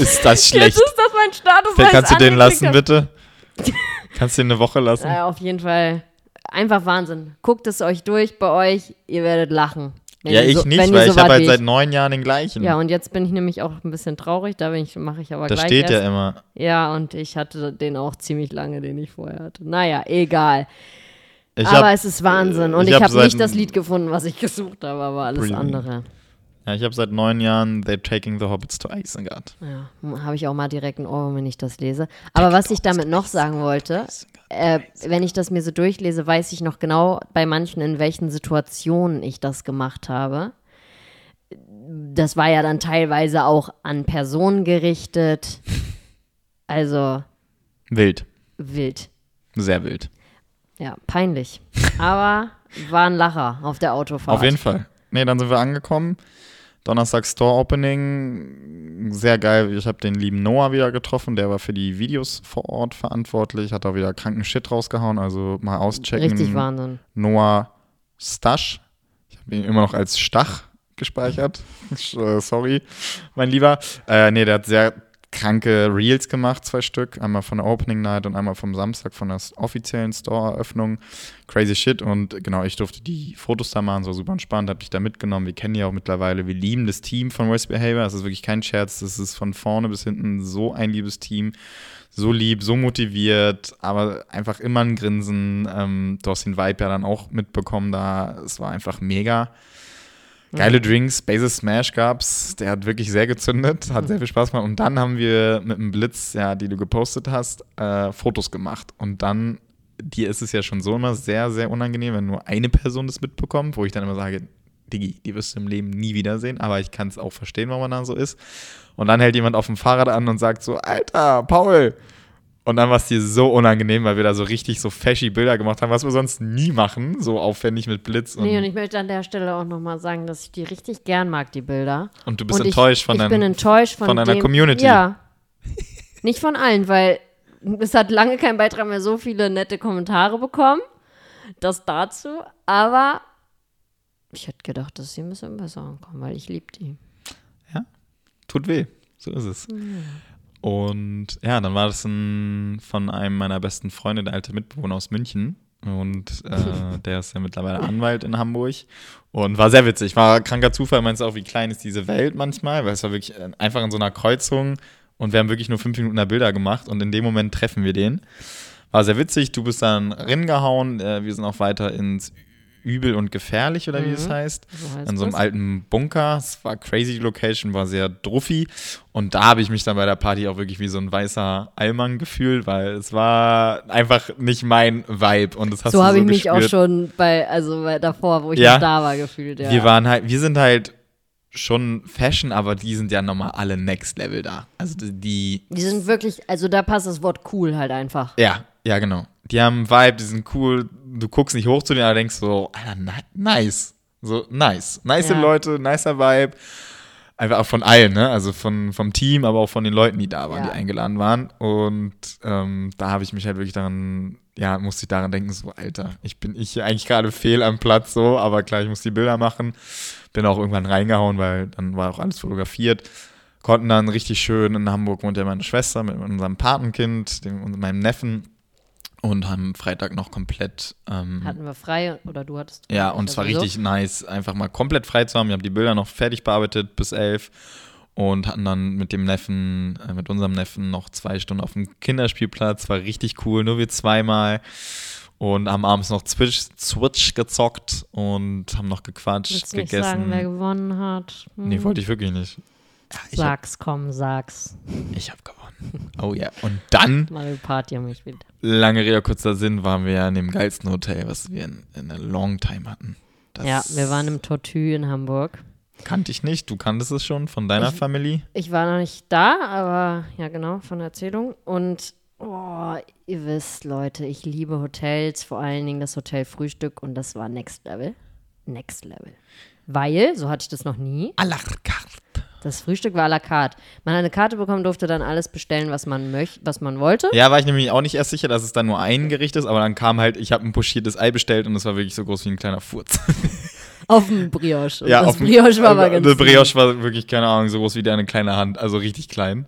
Ist das schlecht? Jetzt ist das mein Status. Weil kannst du den lassen, bitte? *laughs* Kannst du ihn eine Woche lassen? Äh, auf jeden Fall einfach Wahnsinn. Guckt es euch durch bei euch, ihr werdet lachen. Wenn ja, ich so, nicht, weil so ich habe halt seit neun Jahren den gleichen. Ja, und jetzt bin ich nämlich auch ein bisschen traurig, da mache ich aber das gleich steht erst. ja immer. Ja, und ich hatte den auch ziemlich lange, den ich vorher hatte. Naja, egal. Ich aber hab, es ist Wahnsinn. Und ich ich, hab habe seit- nicht das Lied gefunden, was ich gesucht habe, aber alles Brilliant. andere. Ja, ich habe seit neun Jahren They're Taking the Hobbits to Isengard. Ja, habe ich auch mal direkt einen Ohrwurm, wenn ich das lese. Aber was ich damit noch sagen wollte, äh, wenn ich das mir so durchlese, weiß ich noch genau bei manchen, in welchen Situationen ich das gemacht habe. Das war ja dann teilweise auch an Personen gerichtet. *laughs* Also Wild. wild. Sehr wild. Ja, peinlich. Aber war ein Lacher auf der Autofahrt. Auf jeden Fall. Nee, dann sind wir angekommen. Donnerstag Store Opening. Sehr geil. Ich habe den lieben Noah wieder getroffen. Der war für die Videos vor Ort verantwortlich. Hat auch wieder kranken Shit rausgehauen. Also mal auschecken. Richtig Wahnsinn. Noah Stasch. Ich habe ihn immer noch als Stach gespeichert. *laughs* Äh, Sorry, mein Lieber. Äh, nee, der hat sehr kranke Reels gemacht, zwei Stück. Einmal von der Opening Night und einmal vom Samstag von der offiziellen Store-Eröffnung. Crazy Shit. Und genau, ich durfte die Fotos da machen. War super entspannt. Hab dich da mitgenommen. Wir kennen die auch mittlerweile. Wir lieben das Team von West Behavior. Das ist wirklich kein Scherz. Das ist von vorne bis hinten so ein liebes Team so lieb, so motiviert, aber einfach immer ein Grinsen. Ähm, du hast den Vibe ja dann auch mitbekommen da. Es war einfach mega. Geile Drinks, Basis Smash gab's, der hat wirklich sehr gezündet, hat sehr viel Spaß gemacht. Und dann haben wir mit dem Blitz, ja, die du gepostet hast, äh, Fotos gemacht. Und dann, dir ist es ja schon so immer sehr, sehr unangenehm, wenn nur eine Person das mitbekommt, wo ich dann immer sage, Digi, die wirst du im Leben nie wiedersehen, aber ich kann es auch verstehen, warum man dann so ist. Und dann hält jemand auf dem Fahrrad an und sagt so, Alter, Paul. Und dann war es dir so unangenehm, weil wir da so richtig so fashy Bilder gemacht haben, was wir sonst nie machen, so aufwendig mit Blitz. Und, Nee, und ich möchte an der Stelle auch nochmal sagen, dass ich die richtig gern mag, die Bilder. und du bist und enttäuscht ich, von ich bin enttäuscht von, von deiner dem, Community. Ja. Nicht von allen, weil es hat lange kein Beitrag mehr so viele nette Kommentare bekommen. Das dazu. Aber ich hätte gedacht, dass sie ein bisschen besser ankommen, weil ich liebe die. tut weh. So ist es. Und ja, dann war das ein, von einem meiner besten Freunde, der alte Mitbewohner aus München. Und äh, *laughs* der ist ja mittlerweile Anwalt in Hamburg. Und war sehr witzig. War kranker Zufall. Meinst du auch, wie klein ist diese Welt manchmal? Weil es war wirklich äh, einfach in so einer Kreuzung. Und wir haben wirklich nur fünf Minuten da Bilder gemacht. Und in dem Moment treffen wir den. War sehr witzig. Du bist dann ringehauen. Äh, wir sind auch weiter ins Übel und Gefährlich, oder wie es Mhm. heißt. So heißt in so einem das. alten Bunker. Es war crazy die Location, war sehr druffi. Und da habe ich mich dann bei der Party auch wirklich wie so ein weißer Allmann gefühlt, weil es war einfach nicht mein Vibe. Und das hast So habe so ich mich auch schon bei, also bei davor, wo ich Ja. da war, gefühlt. Ja. Wir waren halt, wir sind halt schon Fashion, aber die sind ja nochmal alle Next Level da. Also die, die sind wirklich, also da passt das Wort cool halt einfach. ja, ja genau. Die haben einen Vibe, die sind cool. Du guckst nicht hoch zu denen, aber denkst so, Alter, ni- nice. So, nice. Nice Ja. Leute, nicer Vibe. Einfach auch von allen, ne? Also von, vom Team, aber auch von den Leuten, die da waren, Ja. die eingeladen waren. Und ähm, da habe ich mich halt wirklich daran, ja, musste ich daran denken, so, Alter, ich bin ich hier eigentlich gerade fehl am Platz, so, aber klar, ich muss die Bilder machen. Bin auch irgendwann reingehauen, weil dann war auch alles fotografiert. Konnten dann richtig schön, in Hamburg wohnt ja meine Schwester mit unserem Patenkind, dem, meinem Neffen. Und haben Freitag noch komplett ähm, Hatten wir frei oder du hattest. ja, und es war sowieso. richtig nice, einfach mal komplett frei zu haben. Wir haben die Bilder noch fertig bearbeitet bis elf und hatten dann mit dem Neffen, äh, mit unserem Neffen noch zwei Stunden auf dem Kinderspielplatz. War richtig cool, nur wir zweimal. Und haben abends noch Switch, Switch gezockt und haben noch gequatscht, Willst du nicht gegessen. sagen, wer gewonnen hat? Hm. nee, wollte ich wirklich nicht. Ja, Sag's, komm, sag's. ich hab gewonnen. *laughs* Oh ja. Und dann Mario Party haben wir gespielt. lange Rede, kurzer Sinn, waren wir ja in dem geilsten Hotel, was wir in, in a long time hatten. Das Ja, wir waren im Tortue in Hamburg. Kannte ich nicht, du kanntest es schon von deiner Ich- Familie. Ich war noch nicht da, aber ja, genau, von der Erzählung. Und oh, ihr wisst, Leute, ich liebe Hotels, vor allen Dingen das Hotel Frühstück und das war Next Level. Next Level. Weil, so hatte ich das noch nie, À la carte. Das Frühstück war à la carte. Man hat eine Karte bekommen, durfte dann alles bestellen, was man möchte, was man wollte. Ja, war ich nämlich auch nicht erst sicher, dass es dann nur ein Gericht ist, aber dann kam halt, ich habe ein pochiertes Ei bestellt und es war wirklich so groß wie ein kleiner Furz. *laughs* Auf dem Brioche. Und ja, das auf dem- Brioche war aber also, ganz Der Brioche war wirklich, keine Ahnung, so groß wie deine kleine Hand, also richtig klein.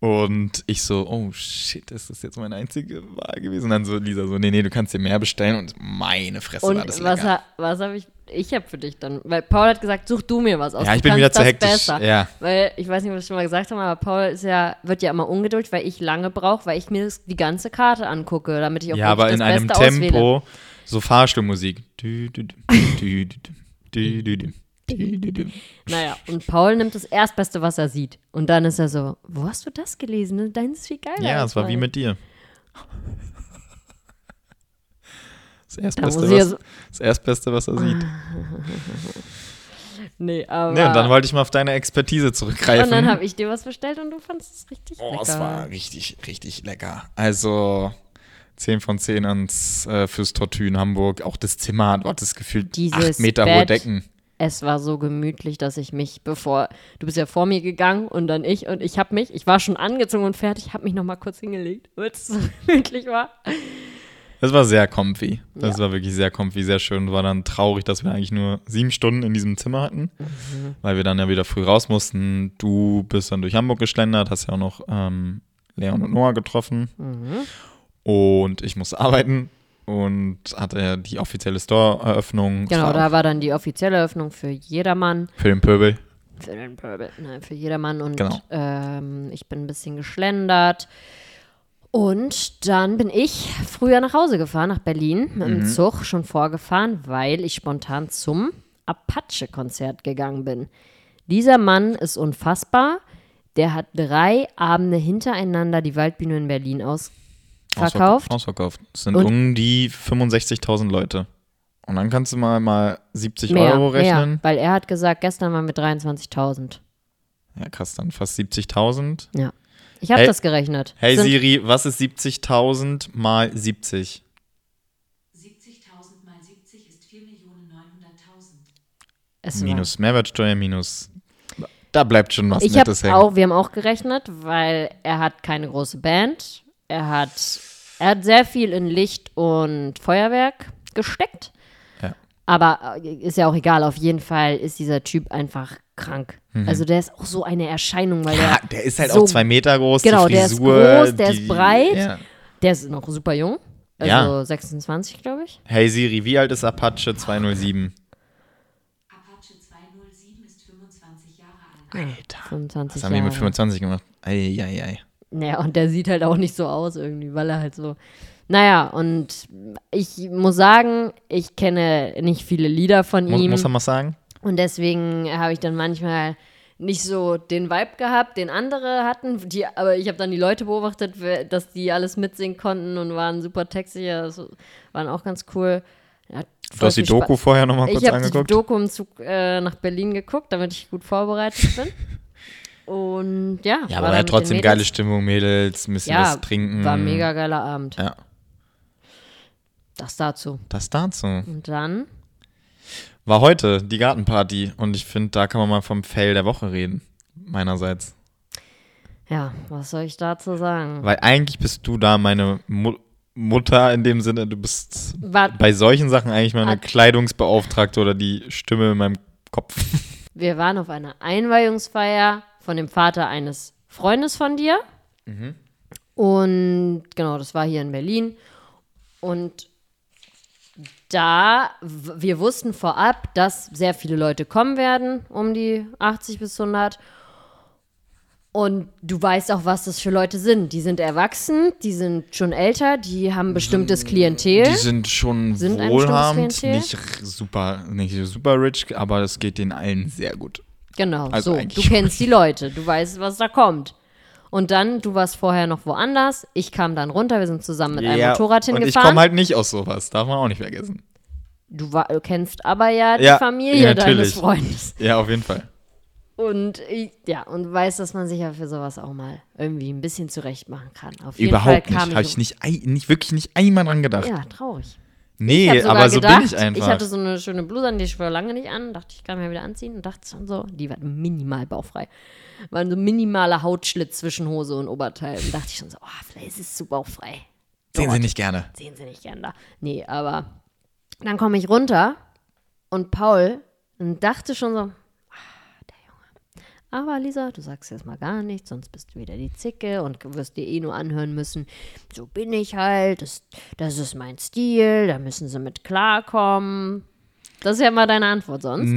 Und ich so, oh shit, ist das jetzt meine einzige Wahl gewesen? Und dann so Lisa so, nee, nee, du kannst dir mehr bestellen. Und meine Fresse Und war das was, lecker. was habe ich, ich habe für dich dann, weil Paul hat gesagt, such du mir was aus. Ja, du ich bin wieder zu hektisch. Besser. Ja. Weil, ich weiß nicht, was ich schon mal gesagt habe, aber Paul ist ja, wird ja immer ungeduldig, weil ich lange brauche, weil ich mir die ganze Karte angucke, damit ich auch Ja, aber in einem Beste auswähle. Tempo, so Fahrstuhlmusik. Dü, dü, dü, naja, und Paul nimmt das Erstbeste, was er sieht. Und dann ist er so, wo hast du das gelesen? Dein ist viel geiler. Ja, es war mein. wie mit dir. Das Erstbeste, da was, das Erstbeste, was er sieht. *laughs* nee, aber. Nee, und dann wollte ich mal auf deine Expertise zurückgreifen. Und dann habe ich dir was bestellt und du fandest es richtig oh, lecker. Oh, es war richtig, richtig lecker. Also, 10 von 10 ans, äh, fürs Tortue in Hamburg. Auch das Zimmer hat, oh, das gefühlt 8 Meter Bett. hohe Decken. Es war so gemütlich, dass ich mich, bevor du bist ja vor mir gegangen und dann ich und ich habe mich, ich war schon angezogen und fertig, habe mich noch mal kurz hingelegt, *laughs* weil es so gemütlich war. Das war sehr comfy. Das Ja. war wirklich sehr comfy, sehr schön. War dann traurig, dass wir eigentlich nur sieben Stunden in diesem Zimmer hatten, Mhm. weil wir dann ja wieder früh raus mussten. Du bist dann durch Hamburg geschlendert, hast ja auch noch ähm, Leon und Noah getroffen. Mhm. Und ich musste arbeiten und hatte ja die offizielle Store-Eröffnung. Genau, da war dann die offizielle Eröffnung für jedermann, Für den Pöbel. für den Pöbel, nein, für jedermann und Genau. ähm, ich bin ein bisschen geschlendert. Und dann bin ich früher nach Hause gefahren, nach Berlin, mit Mhm. dem Zug schon vorgefahren, weil ich spontan zum Apache-Konzert gegangen bin. Dieser Mann ist unfassbar. Der hat drei Abende hintereinander die Waldbühne in Berlin ausverkauft. Ausverkauft. Es sind Und- um die 65.000 Leute. Und dann kannst du mal, mal 70 Mehr, Euro mehr, rechnen. weil er hat gesagt, gestern waren wir 23.000. Ja, krass, dann fast 70.000. Ja. Ich habe Hey- das gerechnet. Hey Sind- Siri, was ist 70.000 mal 70? 70.000 mal 70 ist 4.900.000. es war- Minus Mehrwertsteuer, minus. Da bleibt schon was Ich habe Nettes hängen. auch, wir haben auch gerechnet, weil er hat keine große Band. Er hat, er hat sehr viel in Licht und Feuerwerk gesteckt. Ja. Aber äh, ist ja auch egal. Auf jeden Fall ist dieser Typ einfach krank. Mhm. Also der ist auch so eine Erscheinung, weil ja, der, der ist halt so- auch zwei Meter groß. Genau, die der ist Frisur, groß, der ist die- breit. Ja. der ist noch super jung. Also Ja. 26, glaube ich. Hey Siri, wie alt ist Apache 207? Apache 207 ist 25 Jahre alt. Alter. 25 Was haben die Jahre. mit 25 gemacht? Eieiei. Naja, und der sieht halt auch nicht so aus irgendwie, weil er halt so. Naja, und ich muss sagen, ich kenne nicht viele Lieder von Muss, ihm. muss man mal sagen? Und deswegen habe ich dann manchmal nicht so den Vibe gehabt, den andere hatten. Die, aber ich habe dann die Leute beobachtet, dass die alles mitsingen konnten und waren super textsicher. Das waren auch ganz cool. Ja, Du hast die Doku vorher nochmal kurz ich habe die angeguckt? Doku im Zug äh, nach Berlin geguckt, damit ich gut vorbereitet bin. *laughs* Und ja, ja, war aber dann ja trotzdem geile Stimmung, Mädels, ein bisschen Ja, was trinken. War ein mega geiler Abend. Ja, Das dazu. das dazu. Und dann, War heute die Gartenparty und ich finde, da kann man mal vom Fail der Woche reden. Meinerseits. ja, was soll ich dazu sagen? Weil eigentlich bist du da meine Mu Mutter in dem Sinne, du bist War, bei solchen Sachen eigentlich meine Hat- Kleidungsbeauftragte oder die Stimme in meinem Kopf. *laughs* wir waren auf einer Einweihungsfeier von dem Vater eines Freundes von dir. Und genau, das war hier in Berlin. Und da, wir wussten vorab, dass sehr viele Leute kommen werden, um die 80 bis 100. Und du weißt auch, was das für Leute sind. Die sind erwachsen, die sind schon älter, die haben bestimmtes Klientel. Die sind schon Sind wohlhabend, nicht super, nicht super rich, aber es geht den allen sehr gut. Genau, Also so. Du kennst die Leute, du weißt, was da kommt. Und dann, du warst vorher noch woanders. Ich kam dann runter, wir sind zusammen mit einem Motorrad und ich hingefahren. komme halt nicht aus sowas, darf man auch nicht vergessen. du, war, du kennst aber ja die Ja, Familie ja, deines natürlich. Freundes. Ja, auf jeden Fall. Und ja, und weiß, dass man sich ja für sowas auch mal irgendwie ein bisschen zurecht machen kann. Auf jeden Überhaupt Fall kam nicht. Habe ich ich nicht, nicht, wirklich nicht einmal dran gedacht. Ja, traurig. Nee, aber so gedacht, bin ich einfach. Ich hatte so eine schöne Bluse an, die ich schon lange nicht an. Dachte, ich kann mir wieder anziehen und dachte schon so, die war minimal bauchfrei. War so minimaler Hautschlitz zwischen Hose und Oberteil. Und dachte ich schon so, oh, vielleicht ist es zu bauchfrei. Sehen Sie Dort. nicht gerne. Sehen sie nicht gern da. Nee, aber dann komme ich runter und Paul dachte schon so. Aber Lisa, du sagst jetzt mal gar nichts, sonst bist du wieder die Zicke und wirst dir eh nur anhören müssen, so bin ich halt, das, das ist mein Stil, da müssen sie mit klarkommen. Das ist ja mal deine Antwort sonst.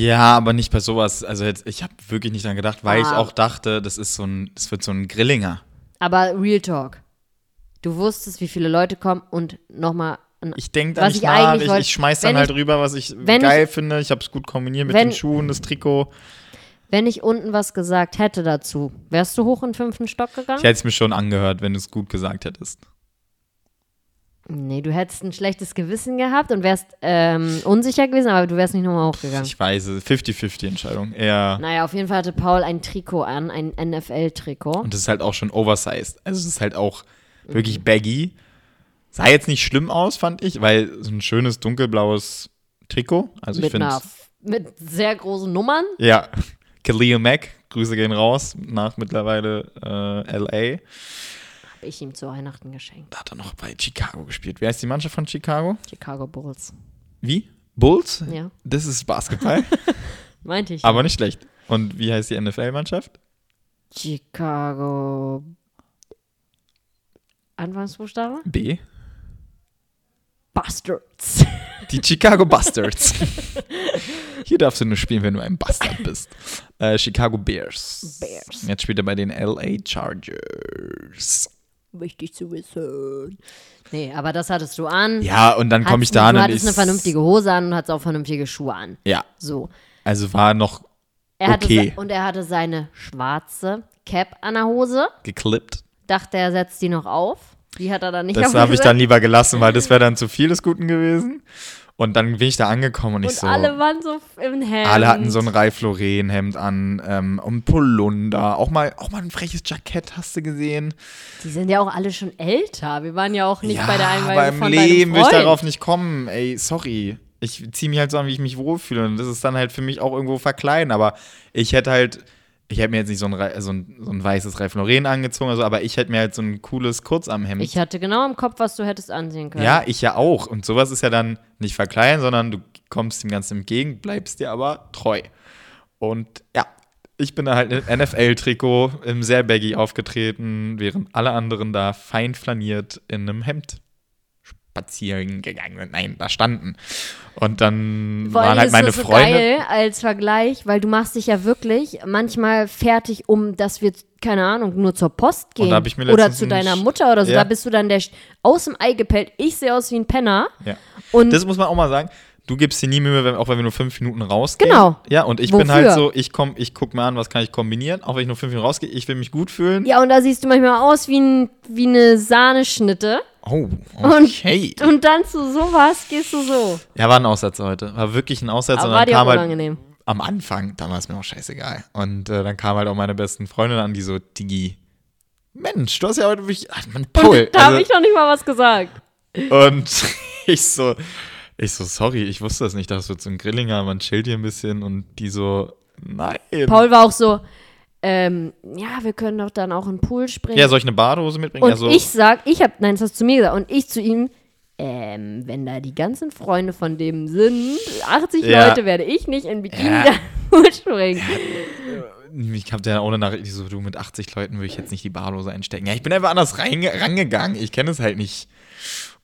Ja, aber nicht bei sowas. Also jetzt, ich habe wirklich nicht dran gedacht, weil ich Ah. auch dachte, das ist so ein, das wird so ein Grillinger. Aber Real Talk. Du wusstest, wie viele Leute kommen und nochmal. Ich denke da nicht ich nach, ich, ich schmeiß dann halt ich- rüber, was ich geil finde. Ich habe es gut kombiniert mit wenn- den Schuhen, das Trikot. Wenn ich unten was gesagt hätte dazu, wärst du hoch in den fünften Stock gegangen? Ich hätte es mir schon angehört, wenn du es gut gesagt hättest. Nee, du hättest ein schlechtes Gewissen gehabt und wärst ähm, unsicher gewesen, aber du wärst nicht nochmal hochgegangen. Ich weiß, es ist 50-50 Entscheidung. Eher. Naja, auf jeden Fall hatte Paul ein Trikot an, ein NFL-Trikot. Und das ist halt auch schon oversized. Also es ist halt auch wirklich baggy. Sah jetzt nicht schlimm aus, fand ich, weil so ein schönes dunkelblaues Trikot. Also ich Mit, finde. einer, mit sehr großen Nummern. Ja. Khalil Mack, Grüße gehen raus, nach mittlerweile äh, LA. Habe ich ihm zu Weihnachten geschenkt. Da hat er noch bei Chicago gespielt. Wer ist die Mannschaft von Chicago? Chicago Bulls. Wie? Bulls? Ja, Das ist Basketball, *laughs* meinte ich. aber nicht schlecht. Und wie heißt die NFL-Mannschaft? Chicago. Anfangsbuchstabe? B. Bastards. Die Chicago Bastards. *laughs* Hier darfst du nur spielen, wenn du ein Bastard bist. Äh, Chicago Bears. Bears. Jetzt spielt er bei den LA Chargers. Wichtig zu wissen. Nee, aber das hattest du an. Ja, und dann komme ich da an Du und hattest eine vernünftige Hose an und hattest auch vernünftige Schuhe an. Ja, So. also war noch Er hatte Okay. und er hatte seine schwarze Cap an der Hose. geklippt. Dachte, er setzt die noch auf. Die hat er dann nicht Das habe ich dann lieber gelassen, weil das wäre dann zu viel des Guten gewesen. Und dann bin ich da angekommen und ich Und so. alle waren so im Hemd. Alle hatten so ein Ralph Lauren Hemd an ähm, und Polunder. Auch mal, auch mal ein freches Jackett hast du gesehen. Die sind ja auch alle schon älter. Wir waren ja auch nicht ja, bei der Einweihung im von Leben will ich darauf nicht kommen. Ey, sorry. Ich ziehe mich halt so an, wie ich mich wohlfühle. Und das ist dann halt für mich auch irgendwo verkleiden. Aber ich hätte halt, ich hätte mir jetzt nicht so ein, so ein, so ein weißes Ralph Lauren angezogen, also, aber ich hätte mir halt so ein cooles Kurzarmhemd. Ich hatte genau im Kopf, was du hättest ansehen können. Ja, ich ja auch. Und sowas ist ja dann nicht verkleiden, sondern du kommst dem Ganzen entgegen, bleibst dir aber treu. Und ja, ich bin da halt in NFL-Trikot im sehr baggy aufgetreten, während alle anderen da fein flaniert in einem Hemd spazieren gegangen sind. Nein, da standen. Und dann Vor allem waren halt meine so Freunde. geil als Vergleich, weil du machst dich ja wirklich manchmal fertig, um dass wir, keine Ahnung, nur zur Post gehen. oder zu deiner Mutter oder so. Ja. Da bist du dann der aus dem Ei gepellt. Ich sehe aus wie ein Penner. Ja. Und Das muss man auch mal sagen. Du gibst dir nie Mühe, wenn, auch wenn wir nur fünf Minuten rausgehen. Genau. Ja, und ich bin halt Wofür? so, ich komm, ich guck mir an, was kann ich kombinieren, auch wenn ich nur fünf Minuten rausgehe. Ich will mich gut fühlen. ja, und da siehst du manchmal aus wie, ein, wie eine Sahneschnitte. Oh, okay. Und dann zu sowas gehst du so. Ja, war ein Aussetzer heute. War wirklich ein Aussetzer. Aber und war dann dir kam halt unangenehm. am Anfang, da war es mir auch scheißegal. Und äh, dann kam halt auch meine besten Freunde an, die so, Digi, Mensch, du hast ja heute wirklich, ach, Mann, Paul. da also, habe ich noch nicht mal was gesagt. und *laughs* ich so, ich so, sorry, ich wusste das nicht, das wird so ein Grillinger, man chillt hier ein bisschen und die so, nein. Paul war auch so, ähm, ja, wir können doch dann auch in den Pool springen. ja, soll ich eine Badehose mitbringen? Und also, ich sag, ich hab, nein, das hast du zu mir gesagt. Und ich zu ihm, ähm, wenn da die ganzen Freunde von dem sind, 80 Ja. Leute, werde ich nicht in Bikini Ja. *laughs* da Pool springen. ich hab ja ohne Nachricht, ich so, du, mit 80 Leuten würde ich jetzt nicht die Badehose einstecken. Ja, ich bin einfach anders rangegangen, ich kenne es halt nicht.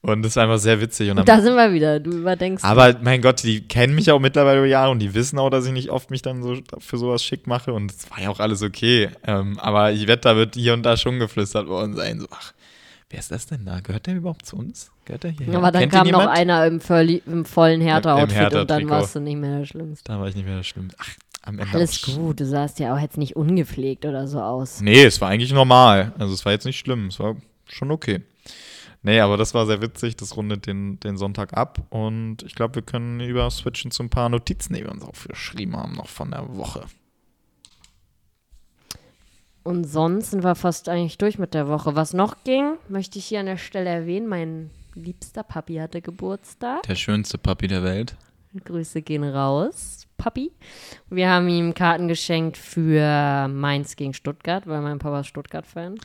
Und das war einfach sehr witzig. Und Da sind wir wieder, du überdenkst. Aber mein Gott, die kennen mich auch mittlerweile über Jahre und die wissen auch, dass ich nicht oft mich dann so für sowas schick mache und es war ja auch alles okay. Ähm, aber ich wette, da wird hier und da schon geflüstert worden sein. So, ach, wer ist das denn da? Gehört der überhaupt zu uns? Gehört der hier? Aber dann Kennt kam noch einer im, im vollen Hertha-Outfit und dann warst du nicht mehr der Schlimmste. Da war ich nicht mehr das Schlimmste. Ach, am Ende. Alles gut, du sahst ja auch jetzt nicht ungepflegt oder so aus. Nee, es war eigentlich normal. Also es war jetzt nicht schlimm. Es war schon okay. Nee, aber das war sehr witzig. Das rundet den, den Sonntag ab. Und ich glaube, wir können über switchen zu ein paar Notizen, die wir uns aufgeschrieben haben, noch von der Woche. Und sonst sind wir fast eigentlich durch mit der Woche. Was noch ging, möchte ich hier an der Stelle erwähnen. Mein liebster Papi hatte Geburtstag. Der schönste Papi der Welt. Grüße gehen raus, Papi. Wir haben ihm Karten geschenkt für Mainz gegen Stuttgart, weil mein Papa ist Stuttgart-Fan.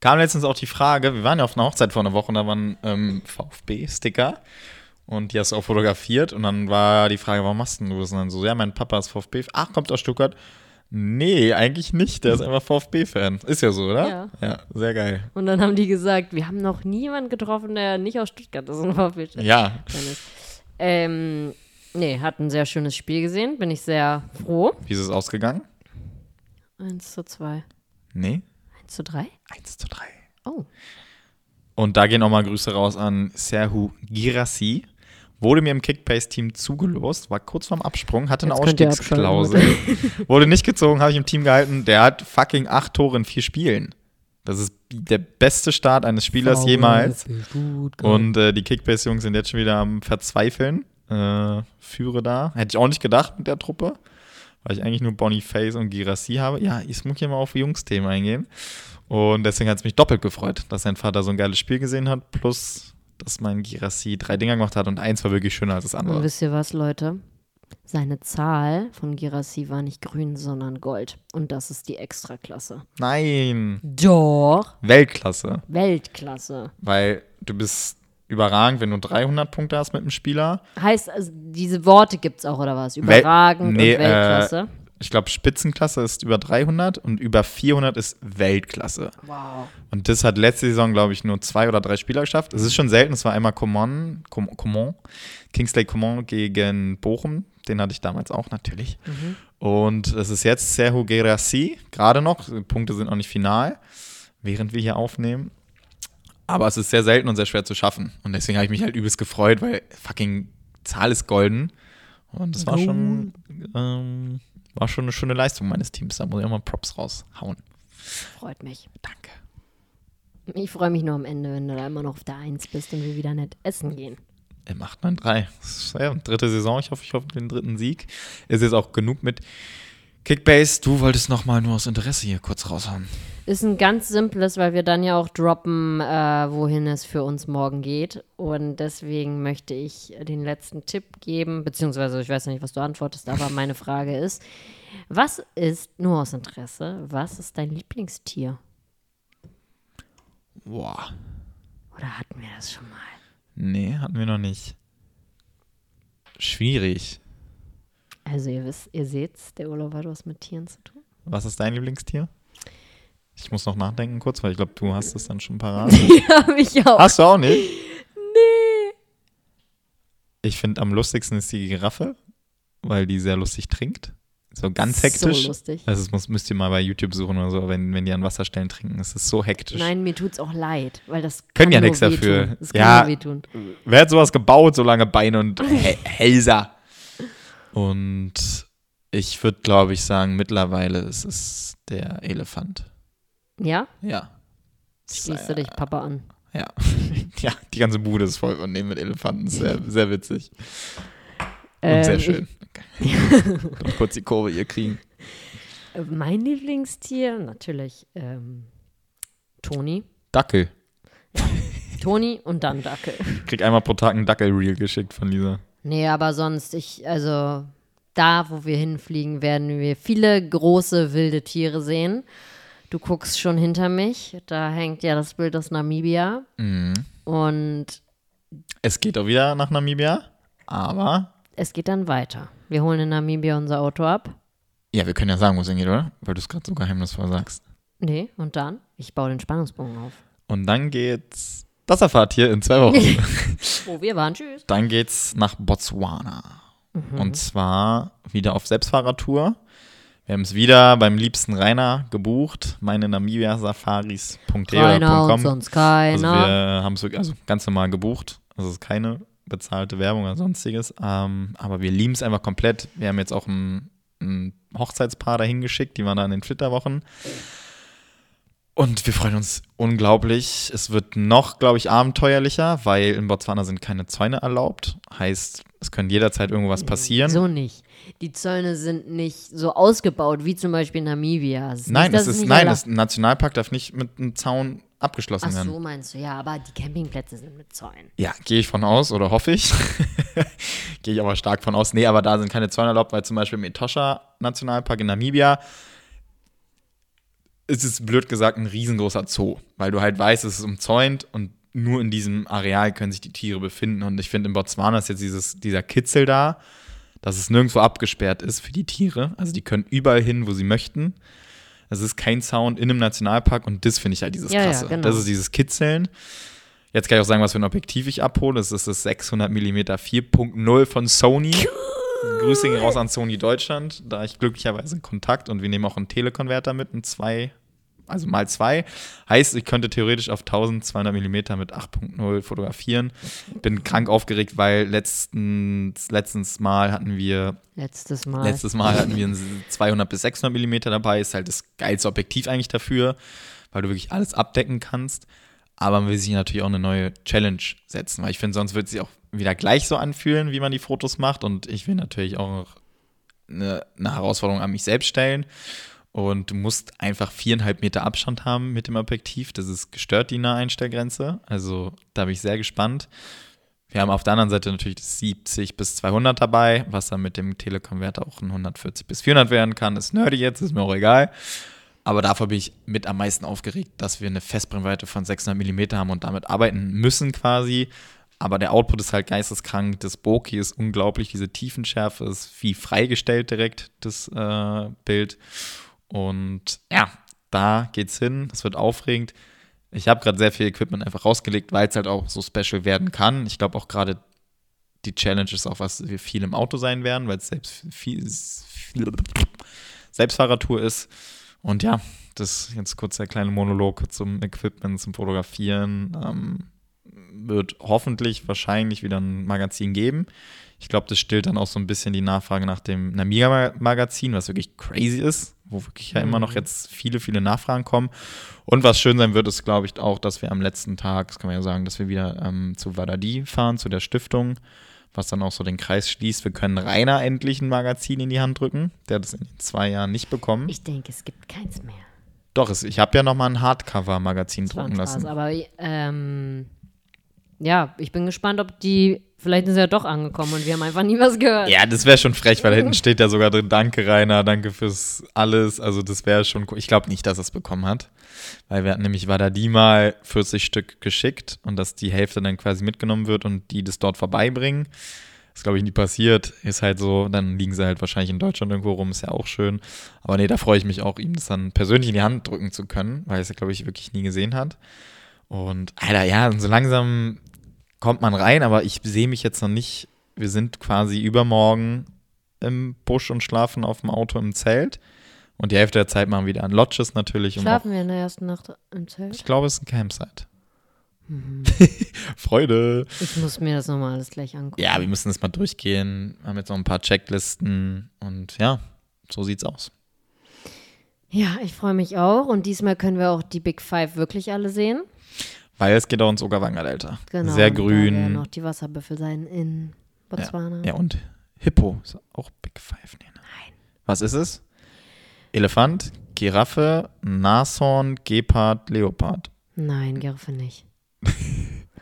Kam letztens auch die Frage, wir waren ja auf einer Hochzeit vor einer Woche und da waren ähm, VfB-Sticker und die hast du auch fotografiert und dann war die Frage, warum machst denn du das? Und dann so, ja, mein Papa ist VfB, ach, kommt aus Stuttgart. Nee, eigentlich nicht. Der ist einfach VfB-Fan. Ist ja so, oder? Ja. Ja, sehr geil. Und dann haben die gesagt, wir haben noch niemanden getroffen, der nicht aus Stuttgart ist und VfB-Fan Ja, ist. Ähm, nee, hat ein sehr schönes Spiel gesehen. Bin ich sehr froh. wie ist es ausgegangen? 1 zu 2. Nee, 1 zu 3? 1 zu 3. Oh. Und da gehen auch mal Grüße raus an Serhu Girassi. Wurde mir im Kickbase-Team zugelost, war kurz vorm Absprung, hatte eine Ausstiegsklausel. *laughs* Wurde nicht gezogen, habe ich im Team gehalten. Der hat fucking acht Tore in vier Spielen. Das ist der beste Start eines Spielers jemals. Und äh, die Kickbase-Jungs sind jetzt schon wieder am Verzweifeln. Äh, führe da. Hätte ich auch nicht gedacht mit der Truppe, weil ich eigentlich nur Boniface und Girassi habe. Ja, ich muss hier mal auf Jungs-Themen eingehen. Und deswegen hat es mich doppelt gefreut, dass sein Vater so ein geiles Spiel gesehen hat, plus dass mein Girassi drei Dinger gemacht hat und eins war wirklich schöner als das Und andere. wisst ihr was, Leute? Seine Zahl von Girassi war nicht grün, sondern Gold. Und das ist die Extraklasse. Nein, Doch. Weltklasse. Weltklasse. Weil du bist überragend, wenn du 300 Punkte hast mit einem Spieler. Heißt, also, diese Worte gibt es auch, oder was? Überragend nee, äh, und Weltklasse. Ich glaube, Spitzenklasse ist über 300 und über 400 ist Weltklasse. wow. Und das hat letzte Saison, glaube ich, nur zwei oder drei Spieler geschafft. Es ist schon selten. Es war einmal Common, Com Common, Kingsley Common gegen Bochum. Den hatte ich damals auch natürlich. Und es ist jetzt Serhu Gerassi, gerade noch. Die Punkte sind noch nicht final, während wir hier aufnehmen. Aber es ist sehr selten und sehr schwer zu schaffen. Und deswegen habe ich mich halt übelst gefreut, weil fucking Zahl ist golden. Und das war schon, ähm, war schon eine schöne Leistung meines Teams. Da muss ich auch mal Props raushauen. Freut mich. Danke. Ich freue mich nur am Ende, wenn du da immer noch auf der Eins bist und wir wieder nett essen gehen. Im 893. Das ist ja dritte Saison. Ich hoffe, ich hoffe den dritten Sieg. Ist jetzt auch genug mit Kickbase. Du wolltest noch mal nur aus Interesse hier kurz raushauen. Ist ein ganz simples, weil wir dann ja auch droppen, äh, wohin es für uns morgen geht. Und deswegen möchte ich den letzten Tipp geben, beziehungsweise ich weiß ja nicht, was du antwortest, aber *laughs* meine Frage ist, was ist, nur aus Interesse, was ist dein Lieblingstier? Boah. Oder hatten wir das schon mal? Nee, hatten wir noch nicht. Schwierig. Also ihr wisst, ihr seht's, der Urlaub hat was mit Tieren zu tun. Was ist dein Lieblingstier? Ich muss noch nachdenken kurz, weil ich glaube, du hast es dann schon parat. *laughs* Ja, mich auch. Hast du auch nicht? Nee. Ich finde, am lustigsten ist die Giraffe, weil die sehr lustig trinkt. So ganz hektisch. So lustig. Also das muss, müsst ihr mal bei YouTube suchen oder so, wenn, wenn die an Wasserstellen trinken. Es ist so hektisch. Nein, mir tut's auch leid, weil das Können ja nichts dafür. Das kann Ja. nur wehtun. Wer hat sowas gebaut, so lange Beine und *laughs* Hä- Hälser? Und ich würde, glaube ich, sagen, mittlerweile ist es der Elefant. Ja? Ja. Schließt du dich Papa an. Ja. *laughs* ja, die ganze Bude ist voll von dem mit Elefanten. Sehr, sehr witzig. Und Ähm, sehr schön. *laughs* Noch kurz die Kurve hier kriegen. Mein Lieblingstier, natürlich ähm, Toni. Dackel. Toni und dann Dackel. Ich *laughs* krieg einmal pro Tag einen Dackel-Reel geschickt von Lisa. Nee, aber sonst, ich, also da, wo wir hinfliegen, werden wir viele große wilde Tiere sehen. Du guckst schon hinter mich, da hängt ja das Bild aus Namibia. Mhm. Und Es geht auch wieder nach Namibia, aber es geht dann weiter. Wir holen in Namibia unser Auto ab. ja, wir können ja sagen, wo es hingeht, oder? Weil du es gerade so geheimnisvoll sagst. Nee, und dann? Ich baue den Spannungsbogen auf. Und dann geht's, das erfahrt ihr in zwei Wochen. Wo *laughs* *laughs* wir waren, tschüss. dann geht's nach Botswana. Mhm. Und zwar wieder auf Selbstfahrertour. Wir haben es wieder beim liebsten Rainer gebucht, meine Keiner und namibiasafaris.de.com. sonst Also keiner. wir haben es also ganz normal gebucht. Also es ist keine bezahlte Werbung oder sonstiges. Ähm, aber wir lieben es einfach komplett. Wir haben jetzt auch ein, ein Hochzeitspaar dahin geschickt, die waren da in den Flitterwochen. Und wir freuen uns unglaublich. Es wird noch, glaube ich, abenteuerlicher, weil in Botswana sind keine Zäune erlaubt. Heißt, es könnte jederzeit irgendwas passieren. So nicht. Die Zäune sind nicht so ausgebaut wie zum Beispiel in Namibia. Es nein, nicht, es ist, nein, es, ein Nationalpark darf nicht mit einem Zaun abgeschlossen Ach werden. so meinst du, ja, aber die Campingplätze sind mit Zäunen. Ja, gehe ich von aus oder hoffe ich. *laughs* gehe ich aber stark von aus. Nee, aber da sind keine Zäune erlaubt, weil zum Beispiel im Etosha Nationalpark in Namibia ist es blöd gesagt ein riesengroßer Zoo, weil du halt weißt, es ist umzäunt und nur in diesem Areal können sich die Tiere befinden. Und ich finde, in Botswana ist jetzt dieses, dieser Kitzel da, dass es nirgendwo abgesperrt ist für die Tiere. Also die können überall hin, wo sie möchten. Es ist kein Sound in einem Nationalpark und das finde ich halt dieses Ja, ja, Krasse. genau. Das ist dieses Kitzeln. Jetzt kann ich auch sagen, was für ein Objektiv ich abhole. Das ist das 600 mm 4.0 von Sony. Grüße gehen raus an Sony Deutschland. Da ich glücklicherweise in Kontakt und wir nehmen auch einen Telekonverter mit, ein 2, also mal 2. Heißt, ich könnte theoretisch auf 1200 mm mit 8.0 fotografieren. Bin krank aufgeregt, weil letztens, letztens Mal hatten wir Letztes Mal. Letztes Mal hatten wir ein 200 bis 600 mm dabei. Ist halt das geilste Objektiv eigentlich dafür, weil du wirklich alles abdecken kannst. Aber man will sich natürlich auch eine neue Challenge setzen, weil ich finde, sonst wird es sich auch wieder gleich so anfühlen, wie man die Fotos macht. Und ich will natürlich auch eine, eine Herausforderung an mich selbst stellen. Und du musst einfach viereinhalb Meter Abstand haben mit dem Objektiv. Das ist gestört, die Naheinstellgrenze. Also da bin ich sehr gespannt. Wir haben auf der anderen Seite natürlich das 70 bis 200 dabei, was dann mit dem Telekonverter auch ein 140 bis 400 werden kann. Ist nerdy jetzt, ist mir auch egal. Aber davor bin ich mit am meisten aufgeregt, dass wir eine Festbrennweite von 600 mm haben und damit arbeiten müssen quasi. Aber der Output ist halt geisteskrank. Das Bokeh ist unglaublich. Diese Tiefenschärfe ist wie freigestellt direkt, das äh, Bild. Und ja, da geht's hin. Das wird aufregend. Ich habe gerade sehr viel Equipment einfach rausgelegt, weil es halt auch so special werden kann. Ich glaube auch gerade die Challenge ist auch, was wir viel im Auto sein werden, weil es selbst viel, viel Selbstfahrertour ist. Und ja, das ist jetzt kurz der kleine Monolog zum Equipment, zum Fotografieren. Ähm, wird hoffentlich wahrscheinlich wieder ein Magazin geben. Ich glaube, das stillt dann auch so ein bisschen die Nachfrage nach dem Namiga-Magazin, was wirklich crazy ist, wo wirklich ja immer noch jetzt viele, viele Nachfragen kommen. Und was schön sein wird, ist, glaube ich, auch, dass wir am letzten Tag, das kann man ja sagen, dass wir wieder ähm, zu Wadadi fahren, zu der Stiftung, was dann auch so den Kreis schließt. Wir können Rainer endlich ein Magazin in die Hand drücken. Der hat es in den zwei Jahren nicht bekommen. Ich denke, es gibt keins mehr. Doch, es, ich habe ja noch mal ein Hardcover-Magazin drucken Spaß. lassen. Aber ähm, ja, ich bin gespannt, ob die. Vielleicht sie ja doch angekommen und wir haben einfach nie was gehört. Ja, das wäre schon frech, weil hinten steht ja sogar drin, danke Rainer, danke fürs alles. Also das wäre schon cool. Ich glaube nicht, dass er es bekommen hat. Weil wir hatten nämlich Wadadi mal 40 Stück geschickt und dass die Hälfte dann quasi mitgenommen wird und die das dort vorbeibringen. Das glaube ich nie passiert. Ist halt so, dann liegen sie halt wahrscheinlich in Deutschland irgendwo rum, ist ja auch schön. Aber nee, da freue ich mich auch, ihm das dann persönlich in die Hand drücken zu können, weil er es ja, glaube ich, wirklich nie gesehen hat. Und Alter, ja, und so langsam kommt man rein, aber ich sehe mich jetzt noch nicht. Wir sind quasi übermorgen im Busch und schlafen auf dem Auto im Zelt. Und die Hälfte der Zeit machen wir wieder an Lodges natürlich. Schlafen wir in der ersten Nacht im Zelt? ich glaube, es ist ein Campsite. Mhm. *laughs* Freude. Ich muss mir das nochmal alles gleich angucken. Ja, wir müssen das mal durchgehen. Wir haben jetzt noch ein paar Checklisten und ja, so sieht's aus. Ja, ich freue mich auch. Und diesmal können wir auch die Big Five wirklich alle sehen. Weil es geht auch ins Ogerwanger-Delta. Genau. Sehr und Da werden grün. noch die Wasserbüffel sein in Botswana. Ja, und Hippo ist auch Big Five. Nee, ne? Nein. Was ist es? Elefant, Giraffe, Nashorn, Gepard, Leopard. Nein, Giraffe nicht. *laughs*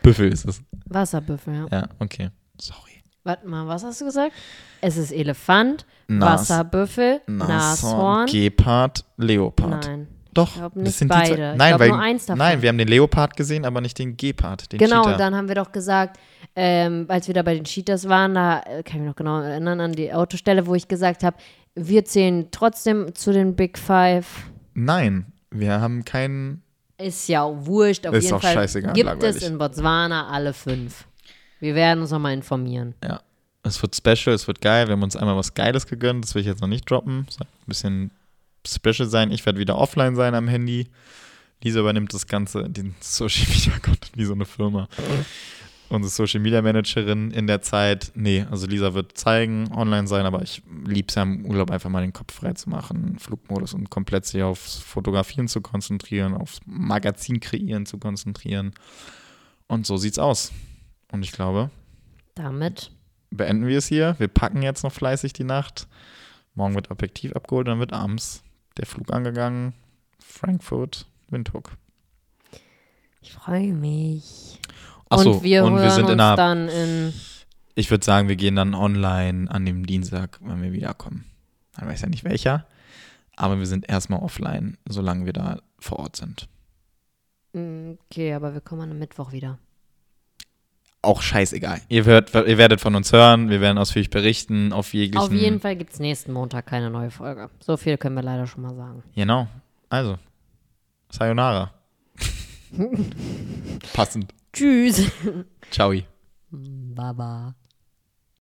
Büffel ist es. Wasserbüffel, ja. Ja, okay. Sorry. Warte mal, was hast du gesagt? Es ist Elefant, Nas- Wasserbüffel, Nashorn. Gepard, Leopard. Nein. Doch, glaub das nicht sind beide. Ich zwei. Nein, glaub weil, nur eins davon. nein, wir haben den Leopard gesehen, aber nicht den Gepard, den Genau, Cheetah. und dann haben wir doch gesagt, ähm, als wir da bei den Cheaters waren, da äh, kann ich mich noch genau erinnern an die Autostelle, wo ich gesagt habe, wir zählen trotzdem zu den Big Five. Nein, wir haben keinen. Ist ja auch wurscht. Auf Ist jeden auch Fall scheißegal, gibt langweilig. es in Botswana alle fünf. Wir werden uns nochmal informieren. Ja. Es wird special, es wird geil. Wir haben uns einmal was Geiles gegönnt. Das will ich jetzt noch nicht droppen. Soll ein bisschen special sein. Ich werde wieder offline sein am Handy. Lisa übernimmt das Ganze, den Social Media Content wie so eine Firma. Unsere Social Media Managerin in der Zeit. Nee, also Lisa wird zeigen, online sein, aber ich liebe es ja im Urlaub einfach mal den Kopf frei zu machen, Flugmodus und komplett sich aufs Fotografieren zu konzentrieren, aufs Magazin kreieren zu konzentrieren. Und so sieht's aus. Und ich glaube, Damit beenden wir es hier. Wir packen jetzt noch fleißig die Nacht. Morgen wird Objektiv abgeholt, dann wird abends der Flug angegangen. Frankfurt, Windhoek. Ich freue mich. Achso, und wir und wir sind uns in einer. dann in. Ich würde sagen, wir gehen dann online an dem Dienstag, wenn wir wiederkommen. Man weiß ja nicht welcher. Aber wir sind erstmal offline, solange wir da vor Ort sind. Okay, aber wir kommen am Mittwoch wieder. Auch scheißegal. Ihr, hört, ihr werdet von uns hören, wir werden ausführlich berichten auf jeglichen. Auf jeden Fall gibt es nächsten Montag keine neue Folge. So viel können wir leider schon mal sagen. Genau. Also, Sayonara. *laughs* Passend. Tschüss. Ciao. Baba.